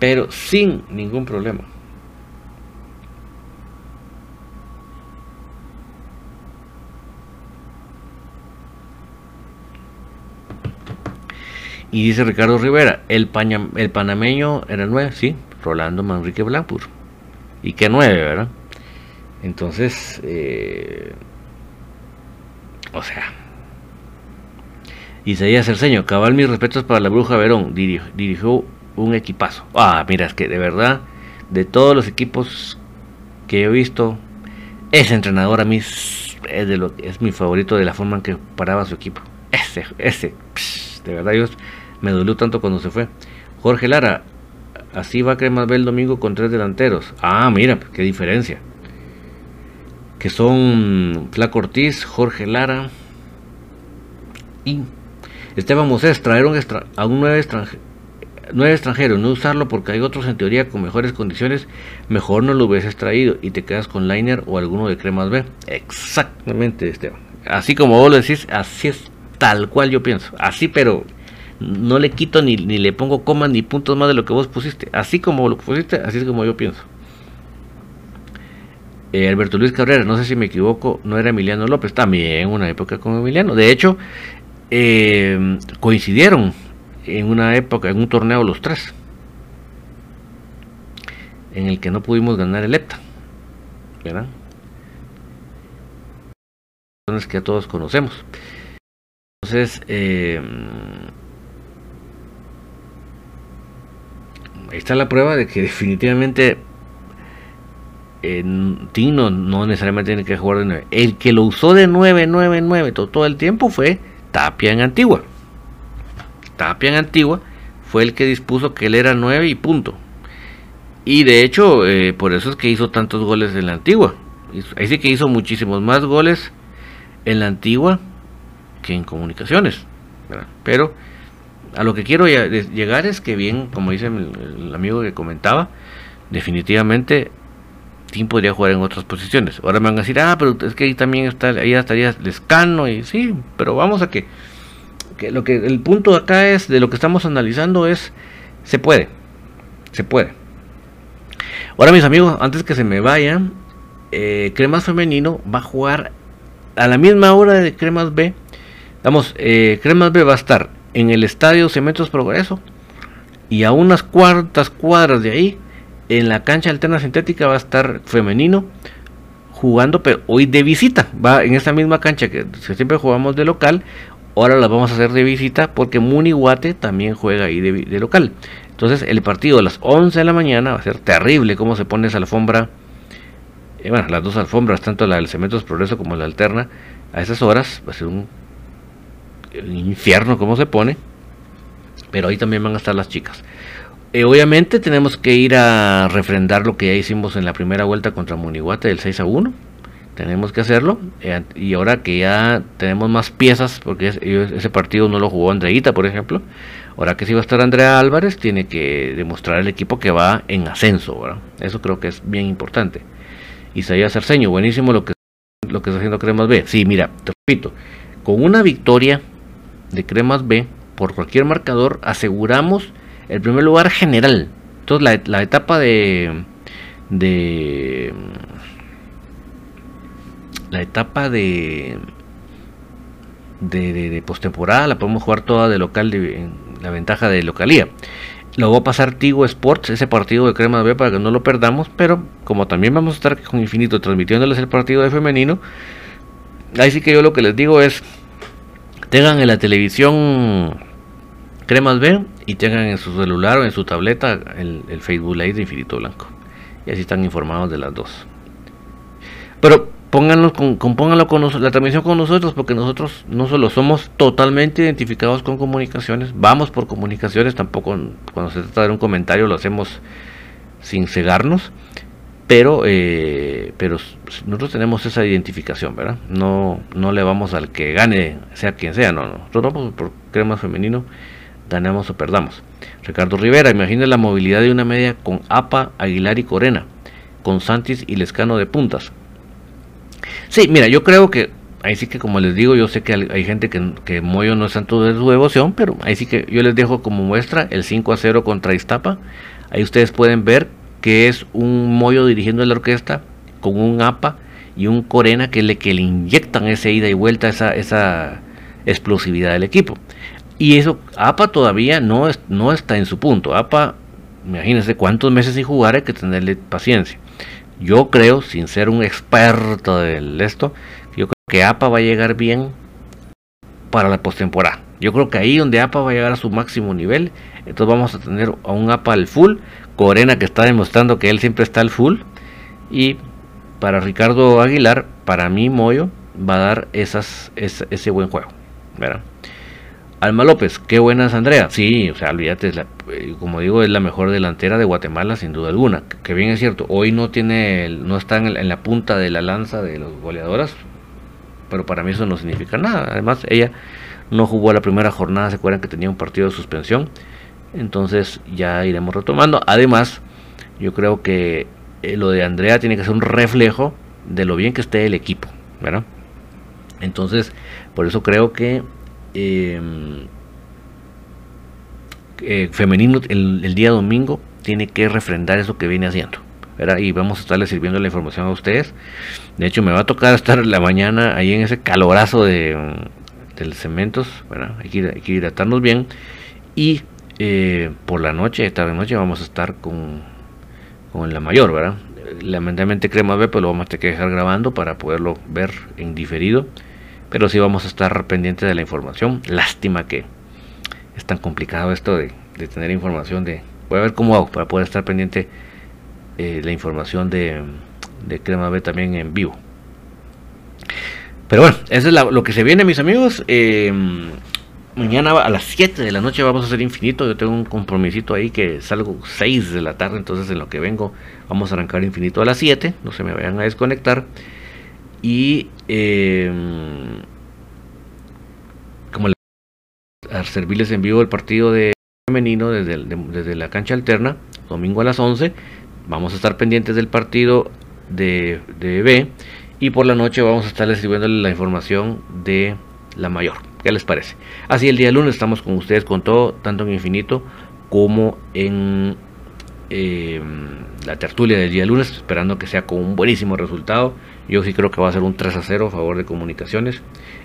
Pero sin ningún problema. Y dice Ricardo Rivera, el, el panameño era el 9, sí, Rolando Manrique Blackburn. Y que 9, ¿verdad? Entonces, eh, o sea, Isaías Cerceño, cabal mis respetos para la Bruja Verón, dirigió, un equipazo. Ah, mira, es que de verdad, de todos los equipos que he visto, ese entrenador a mí es, de lo, es mi favorito de la forma en que paraba su equipo. Ese, ese, de verdad, yo me dolió tanto cuando se fue. Jorge Lara, así va a ver el domingo con tres delanteros. Ah, mira, qué diferencia. Que son Flaco Ortiz, Jorge Lara y Esteban Moses. Traer a un nueve extranjero nueve extranjero, no usarlo porque hay otros en teoría con mejores condiciones, mejor no lo hubieses traído y te quedas con Liner o alguno de cremas B. Exactamente, Esteban. Así como vos lo decís, así es tal cual yo pienso. Así, pero no le quito ni, ni le pongo comas ni puntos más de lo que vos pusiste. Así como lo pusiste, así es como yo pienso. Eh, Alberto Luis Cabrera, no sé si me equivoco, no era Emiliano López, también una época con Emiliano. De hecho, eh, coincidieron en una época, en un torneo los tres, en el que no pudimos ganar el EPTA. ¿Verdad? que todos conocemos. Entonces, eh, ahí está la prueba de que <laughs> definitivamente en Tino no necesariamente tiene que jugar de 9. El que lo usó de 9, 9, 9 todo, el tiempo fue Tapia en Antigua. Tapia en Antigua fue el que dispuso que él era 9 y punto. Y de hecho, eh, por eso es que hizo tantos goles en la Antigua. Ahí sí que hizo muchísimos más goles en la Antigua que en comunicaciones. Pero a lo que quiero llegar es que bien, como dice el, amigo que comentaba, definitivamente Tim podría jugar en otras posiciones. Ahora me van a decir, ah, pero es que ahí también está, ahí estaría Lescano y sí, pero vamos a que lo que el punto acá es de lo que estamos analizando es se puede, se puede. Ahora mis amigos, antes que se me vayan, eh, Cremas Femenino va a jugar a la misma hora de Cremas B. Vamos, eh, Cremas B va a estar en el estadio Cementos Progreso y a unas cuartas cuadras de ahí, en la cancha alterna sintética va a estar femenino jugando, pero hoy de visita. Va en esa misma cancha que, siempre jugamos de local. Ahora la vamos a hacer de visita porque Munihuate también juega ahí de, local. Entonces el partido a las 11 de la mañana va a ser terrible cómo se pone esa alfombra. Eh, bueno, las dos alfombras, tanto la del Cementos Progreso como la alterna, a esas horas va a ser un infierno cómo se pone. Pero ahí también van a estar las chicas. Eh, obviamente tenemos que ir a refrendar lo que ya hicimos en la primera vuelta contra Munihuate del 6 a 1. Tenemos que hacerlo. Eh, y ahora que ya tenemos más piezas, porque ese partido no lo jugó Andreita, por ejemplo. Ahora que sí va a estar Andrea Álvarez, tiene que demostrar al equipo que va en ascenso. Eso creo que es bien importante. Isaías Arceño, buenísimo lo que, lo que está haciendo Cremas B. Sí, mira, te repito, con una victoria de Cremas B, por cualquier marcador, aseguramos el primer lugar general. Entonces la, etapa de, de la etapa de de, de, postemporada la podemos jugar toda de local de, la ventaja de localía luego va a pasar Tigo Sports ese partido de Crema B para que no lo perdamos pero como también vamos a estar con Infinito transmitiéndoles el partido de femenino ahí sí que yo lo que les digo es tengan en la televisión Cremas B y tengan en su celular o en su tableta el, Facebook Live de Infinito Blanco. Y así están informados de las dos. Pero pónganlo con, compónganlo con la transmisión con nosotros porque nosotros no solo somos totalmente identificados con comunicaciones, vamos por comunicaciones, tampoco cuando se trata de un comentario lo hacemos sin cegarnos, pero eh, pero nosotros tenemos esa identificación, ¿verdad? No no le vamos al que gane, sea quien sea, no, no. nosotros vamos por cremas femenino ganemos o perdamos. Ricardo Rivera, imagine la movilidad de una media con APA, Aguilar y Corena, con Santis y Lescano de puntas. Sí, mira, yo creo que, ahí sí que como les digo, yo sé que hay gente que, que Moyo no es tanto de su devoción, pero ahí sí que yo les dejo como muestra el 5 a 0 contra Iztapa. Ahí ustedes pueden ver que es un Moyo dirigiendo la orquesta con un APA y un Corena que le, que le inyectan esa ida y vuelta, esa, esa explosividad del equipo. Y eso, APA todavía no, es, no está en su punto. APA, imagínense cuántos meses sin jugar hay que tenerle paciencia. Yo creo, sin ser un experto del esto, yo creo que APA va a llegar bien para la postemporada. Yo creo que ahí donde APA va a llegar a su máximo nivel, entonces vamos a tener a un APA al full, Corena que está demostrando que él siempre está al full, y para Ricardo Aguilar, para mí Moyo va a dar ese, ese buen juego. ¿verdad? Alma López, qué buena es Andrea. Sí, o sea, olvídate, eh, como digo, es la mejor delantera de Guatemala sin duda alguna. Que bien es cierto, hoy no tiene, no está en, la punta de la lanza de los goleadoras, pero para mí eso no significa nada. Además, ella no jugó la primera jornada, se acuerdan que tenía un partido de suspensión. Entonces ya iremos retomando. Además, yo creo que eh, lo de Andrea tiene que ser un reflejo de lo bien que esté el equipo, ¿verdad? Entonces, por eso creo que Em, eh, femenino el, día domingo tiene que refrendar eso que viene haciendo. Y vamos a estarle sirviendo la información a ustedes. De hecho, me va a tocar estar la mañana ahí en ese calorazo de, del cementos. Hay, que, hidratarnos bien. Y eh, por la noche, tarde noche, vamos a estar con, con la mayor, ¿verdad? Lamentablemente Crema B, pues lo vamos a tener que dejar grabando para poderlo ver en diferido pero sí vamos a estar pendientes de la información. Lástima que es tan complicado esto de, tener información de... Voy a ver cómo hago para poder estar pendiente eh, la información de, de Crema B también en vivo. Pero bueno, eso es lo que se viene, mis amigos. Em, mañana a las 7 de la noche vamos a hacer infinito. Yo tengo un compromisito ahí que salgo 6 de la tarde. Entonces, en lo que vengo, vamos a arrancar infinito a las 7. No se me vayan a desconectar y eh, como a servirles en vivo el partido de femenino desde, la cancha alterna, domingo a las 11, vamos a estar pendientes del partido de, B y por la noche vamos a estar recibiendo la información de la mayor. ¿Qué les parece? Así el día lunes estamos con ustedes con todo, tanto en Infinito como en eh, la tertulia del día lunes, esperando que sea con un buenísimo resultado. Yo sí creo que va a ser un 3 a 0 a favor de comunicaciones.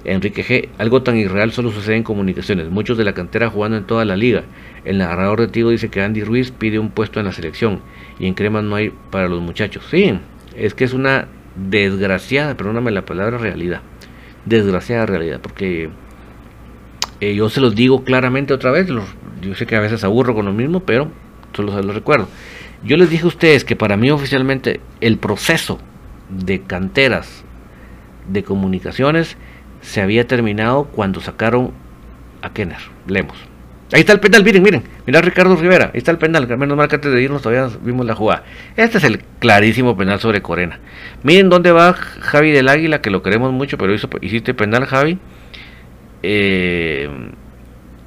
Enrique G. Algo tan irreal solo sucede en comunicaciones. Muchos de la cantera jugando en toda la liga. El narrador de Tigo dice que Andy Ruiz pide un puesto en la selección. Y en Cremas no hay para los muchachos. Sí, es que es una desgraciada, perdóname la palabra, realidad. Desgraciada realidad. Porque eh, yo se los digo claramente otra vez. yo sé que a veces aburro con lo mismo, pero solo se los recuerdo. Yo les dije a ustedes que para mí oficialmente el proceso de canteras de comunicaciones se había terminado cuando sacaron a Kenner, Lemos. Ahí está el penal, miren, miren, mira Ricardo Rivera, ahí está el penal, menos mal que antes de irnos todavía vimos la jugada. Este es el clarísimo penal sobre Corena. Miren dónde va Javi del Águila, que lo queremos mucho, pero hizo, hiciste penal Javi. Eh,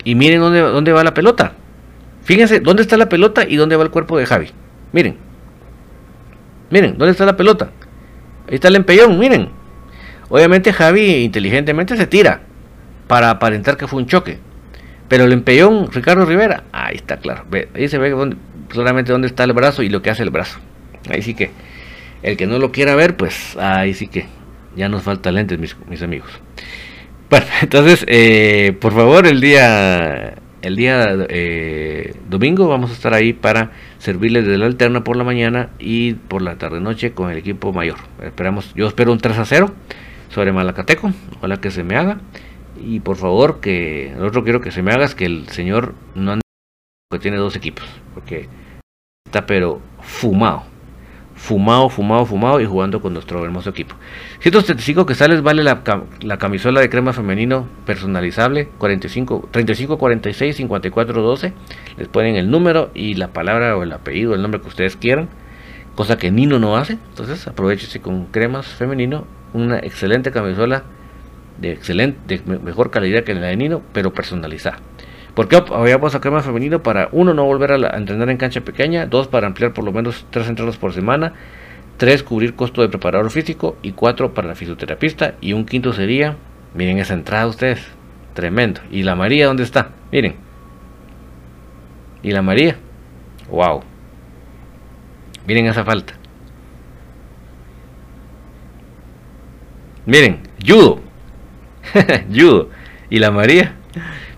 y miren dónde, dónde va la pelota. Fíjense dónde está la pelota y dónde va el cuerpo de Javi. Miren. Miren, ¿dónde está la pelota? Ahí está el empellón, miren. Obviamente Javi inteligentemente se tira para aparentar que fue un choque. Pero el empellón, Ricardo Rivera, ahí está claro. Ahí se ve solamente dónde está el brazo y lo que hace el brazo. Ahí sí que, el que no lo quiera ver, pues ahí sí que ya nos falta lentes, mis, amigos. Bueno, <laughs> entonces, eh, por favor, el día el día eh, domingo vamos a estar ahí para servirles de la alterna por la mañana y por la tarde noche con el equipo mayor. Esperamos, yo espero un 3 a 0 sobre Malacateco, ojalá que se me haga. Y por favor, que el otro quiero que se me haga es que el señor no ande que tiene dos equipos, porque está pero fumado fumado, fumado, fumado y jugando con nuestro hermoso equipo. 175 que sales vale la, camisola de crema femenino personalizable 45 35 46 54 12. Les ponen el número y la palabra o el apellido, el nombre que ustedes quieran, cosa que Nino no hace. Entonces, aprovechese con cremas femenino, una excelente camisola de excelente de mejor calidad que la de Nino, pero personalizada. ¿Por qué habíamos a crema femenino? Para uno, no volver a, entrenar en cancha pequeña. Dos, para ampliar por lo menos tres entrenos por semana. Tres, cubrir costo de preparador físico. Y cuatro, para la fisioterapista. Y un quinto sería, miren esa entrada ustedes. Tremendo. ¿Y la María dónde está? Miren. ¿Y la María? Wow. Miren esa falta. Miren, judo. <laughs> judo. ¿Y la María?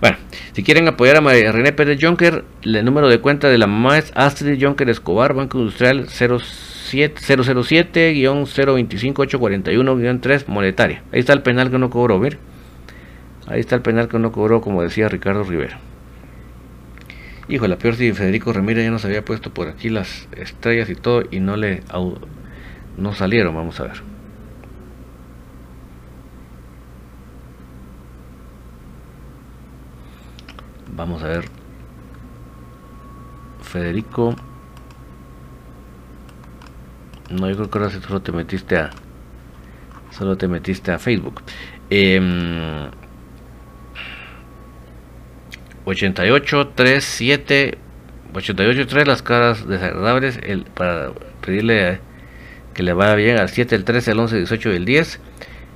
Bueno, si quieren apoyar a María René Pérez Jonker, el número de cuenta de la mamá es Astrid Jonker Escobar, Banco Industrial 007-007-025841-3 monetaria. Ahí está el penal que no cobró, ver. Ahí está el penal que no cobró, como decía Ricardo Rivera. Hijo, la peor si Federico Ramírez ya nos había puesto por aquí las estrellas y todo y no le no salieron, vamos a ver. Vamos a ver. Federico. No, yo creo que ahora solo te metiste a. Solo te metiste a Facebook. 88 3 7 88 3 las caras desagradables el, para pedirle que le vaya bien al 7, el 13, el 11, el 18 y el 10.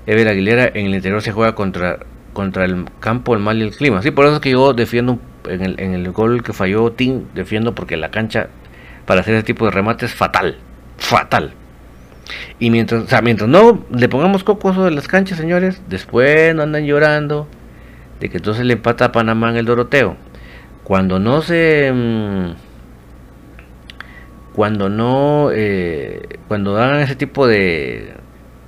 Ever Aguilera en el interior se juega contra contra el campo, el mal y el clima. Sí, por eso es que yo defiendo en el, en el gol que falló Tim, defiendo porque la cancha para hacer ese tipo de remate es fatal, fatal. Y mientras, mientras no le pongamos cocoso de las canchas, señores, después no andan llorando de que entonces le empata a Panamá en el Doroteo. Cuando no se mm, cuando no eh, cuando hagan ese tipo de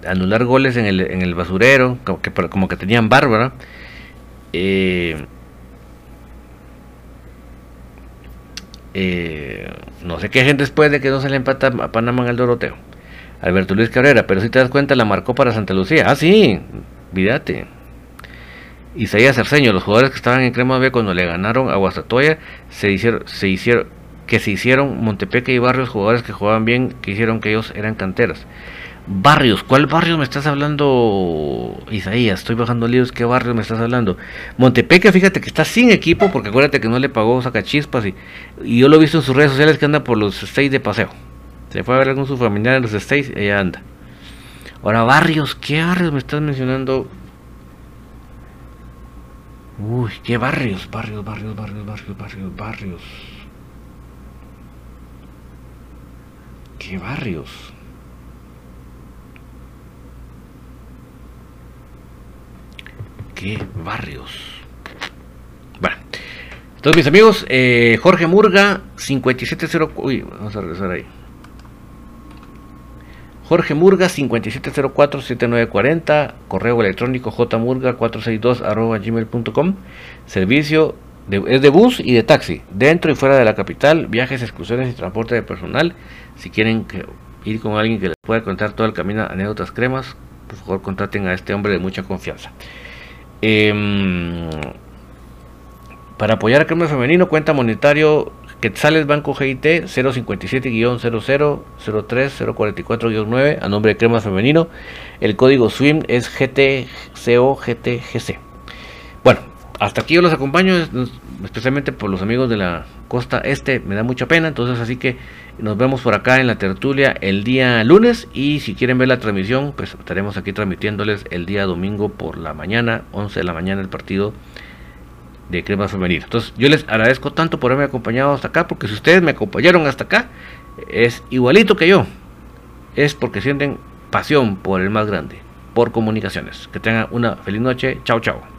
anular goles en el, en el basurero, como que, como que tenían bárbara. Eh, eh, no sé qué gente después de que no se le empata a Panamá en el Doroteo. Alberto Luis Cabrera, pero si te das cuenta la marcó para Santa Lucía. Ah, sí, olvídate. Isaías Cerceño, los jugadores que estaban en Crema B cuando le ganaron a Guastatoya, se hicieron, se hicieron, que se hicieron Montepeque y Barrios, jugadores que jugaban bien, que hicieron que ellos eran canteras. Barrios, ¿cuál barrio me estás hablando, Isaías? Estoy bajando líos, ¿qué barrio me estás hablando? Montepeque, fíjate que está sin equipo, porque acuérdate que no le pagó sacachispas y, y yo lo he visto en sus redes sociales que anda por los seis de paseo. Se fue a ver con su familiar en los y allá anda. Ahora, barrios, ¿qué barrios me estás mencionando? Uy, qué barrios, barrios, barrios, barrios, barrios, barrios, barrios. Qué barrios. Qué barrios. Bueno, entonces mis amigos, eh, Jorge Murga, 5704. Uy, vamos a regresar ahí. Jorge Murga 5704-7940, correo electrónico jmurga462 arroba gmail.com, servicio es de bus y de taxi, dentro y fuera de la capital, viajes, excursiones y transporte de personal. Si quieren ir con alguien que les pueda contar todo el camino, anécdotas cremas, por favor contraten a este hombre de mucha confianza. Em, para apoyar a Crema Femenino, cuenta monetario Quetzales Banco GIT 057-0003-044-9 a nombre de Crema Femenino. El código SWIM es GTCOGTGC. Bueno, hasta aquí yo los acompaño, especialmente por los amigos de la costa este, me da mucha pena, entonces así que nos vemos por acá en la tertulia el día lunes y si quieren ver la transmisión, pues estaremos aquí transmitiéndoles el día domingo por la mañana, 11 de la mañana el partido de crema femenino. Entonces yo les agradezco tanto por haberme acompañado hasta acá, porque si ustedes me acompañaron hasta acá, es igualito que yo. Es porque sienten pasión por el más grande, por comunicaciones. Que tengan una feliz noche. Chao, chao.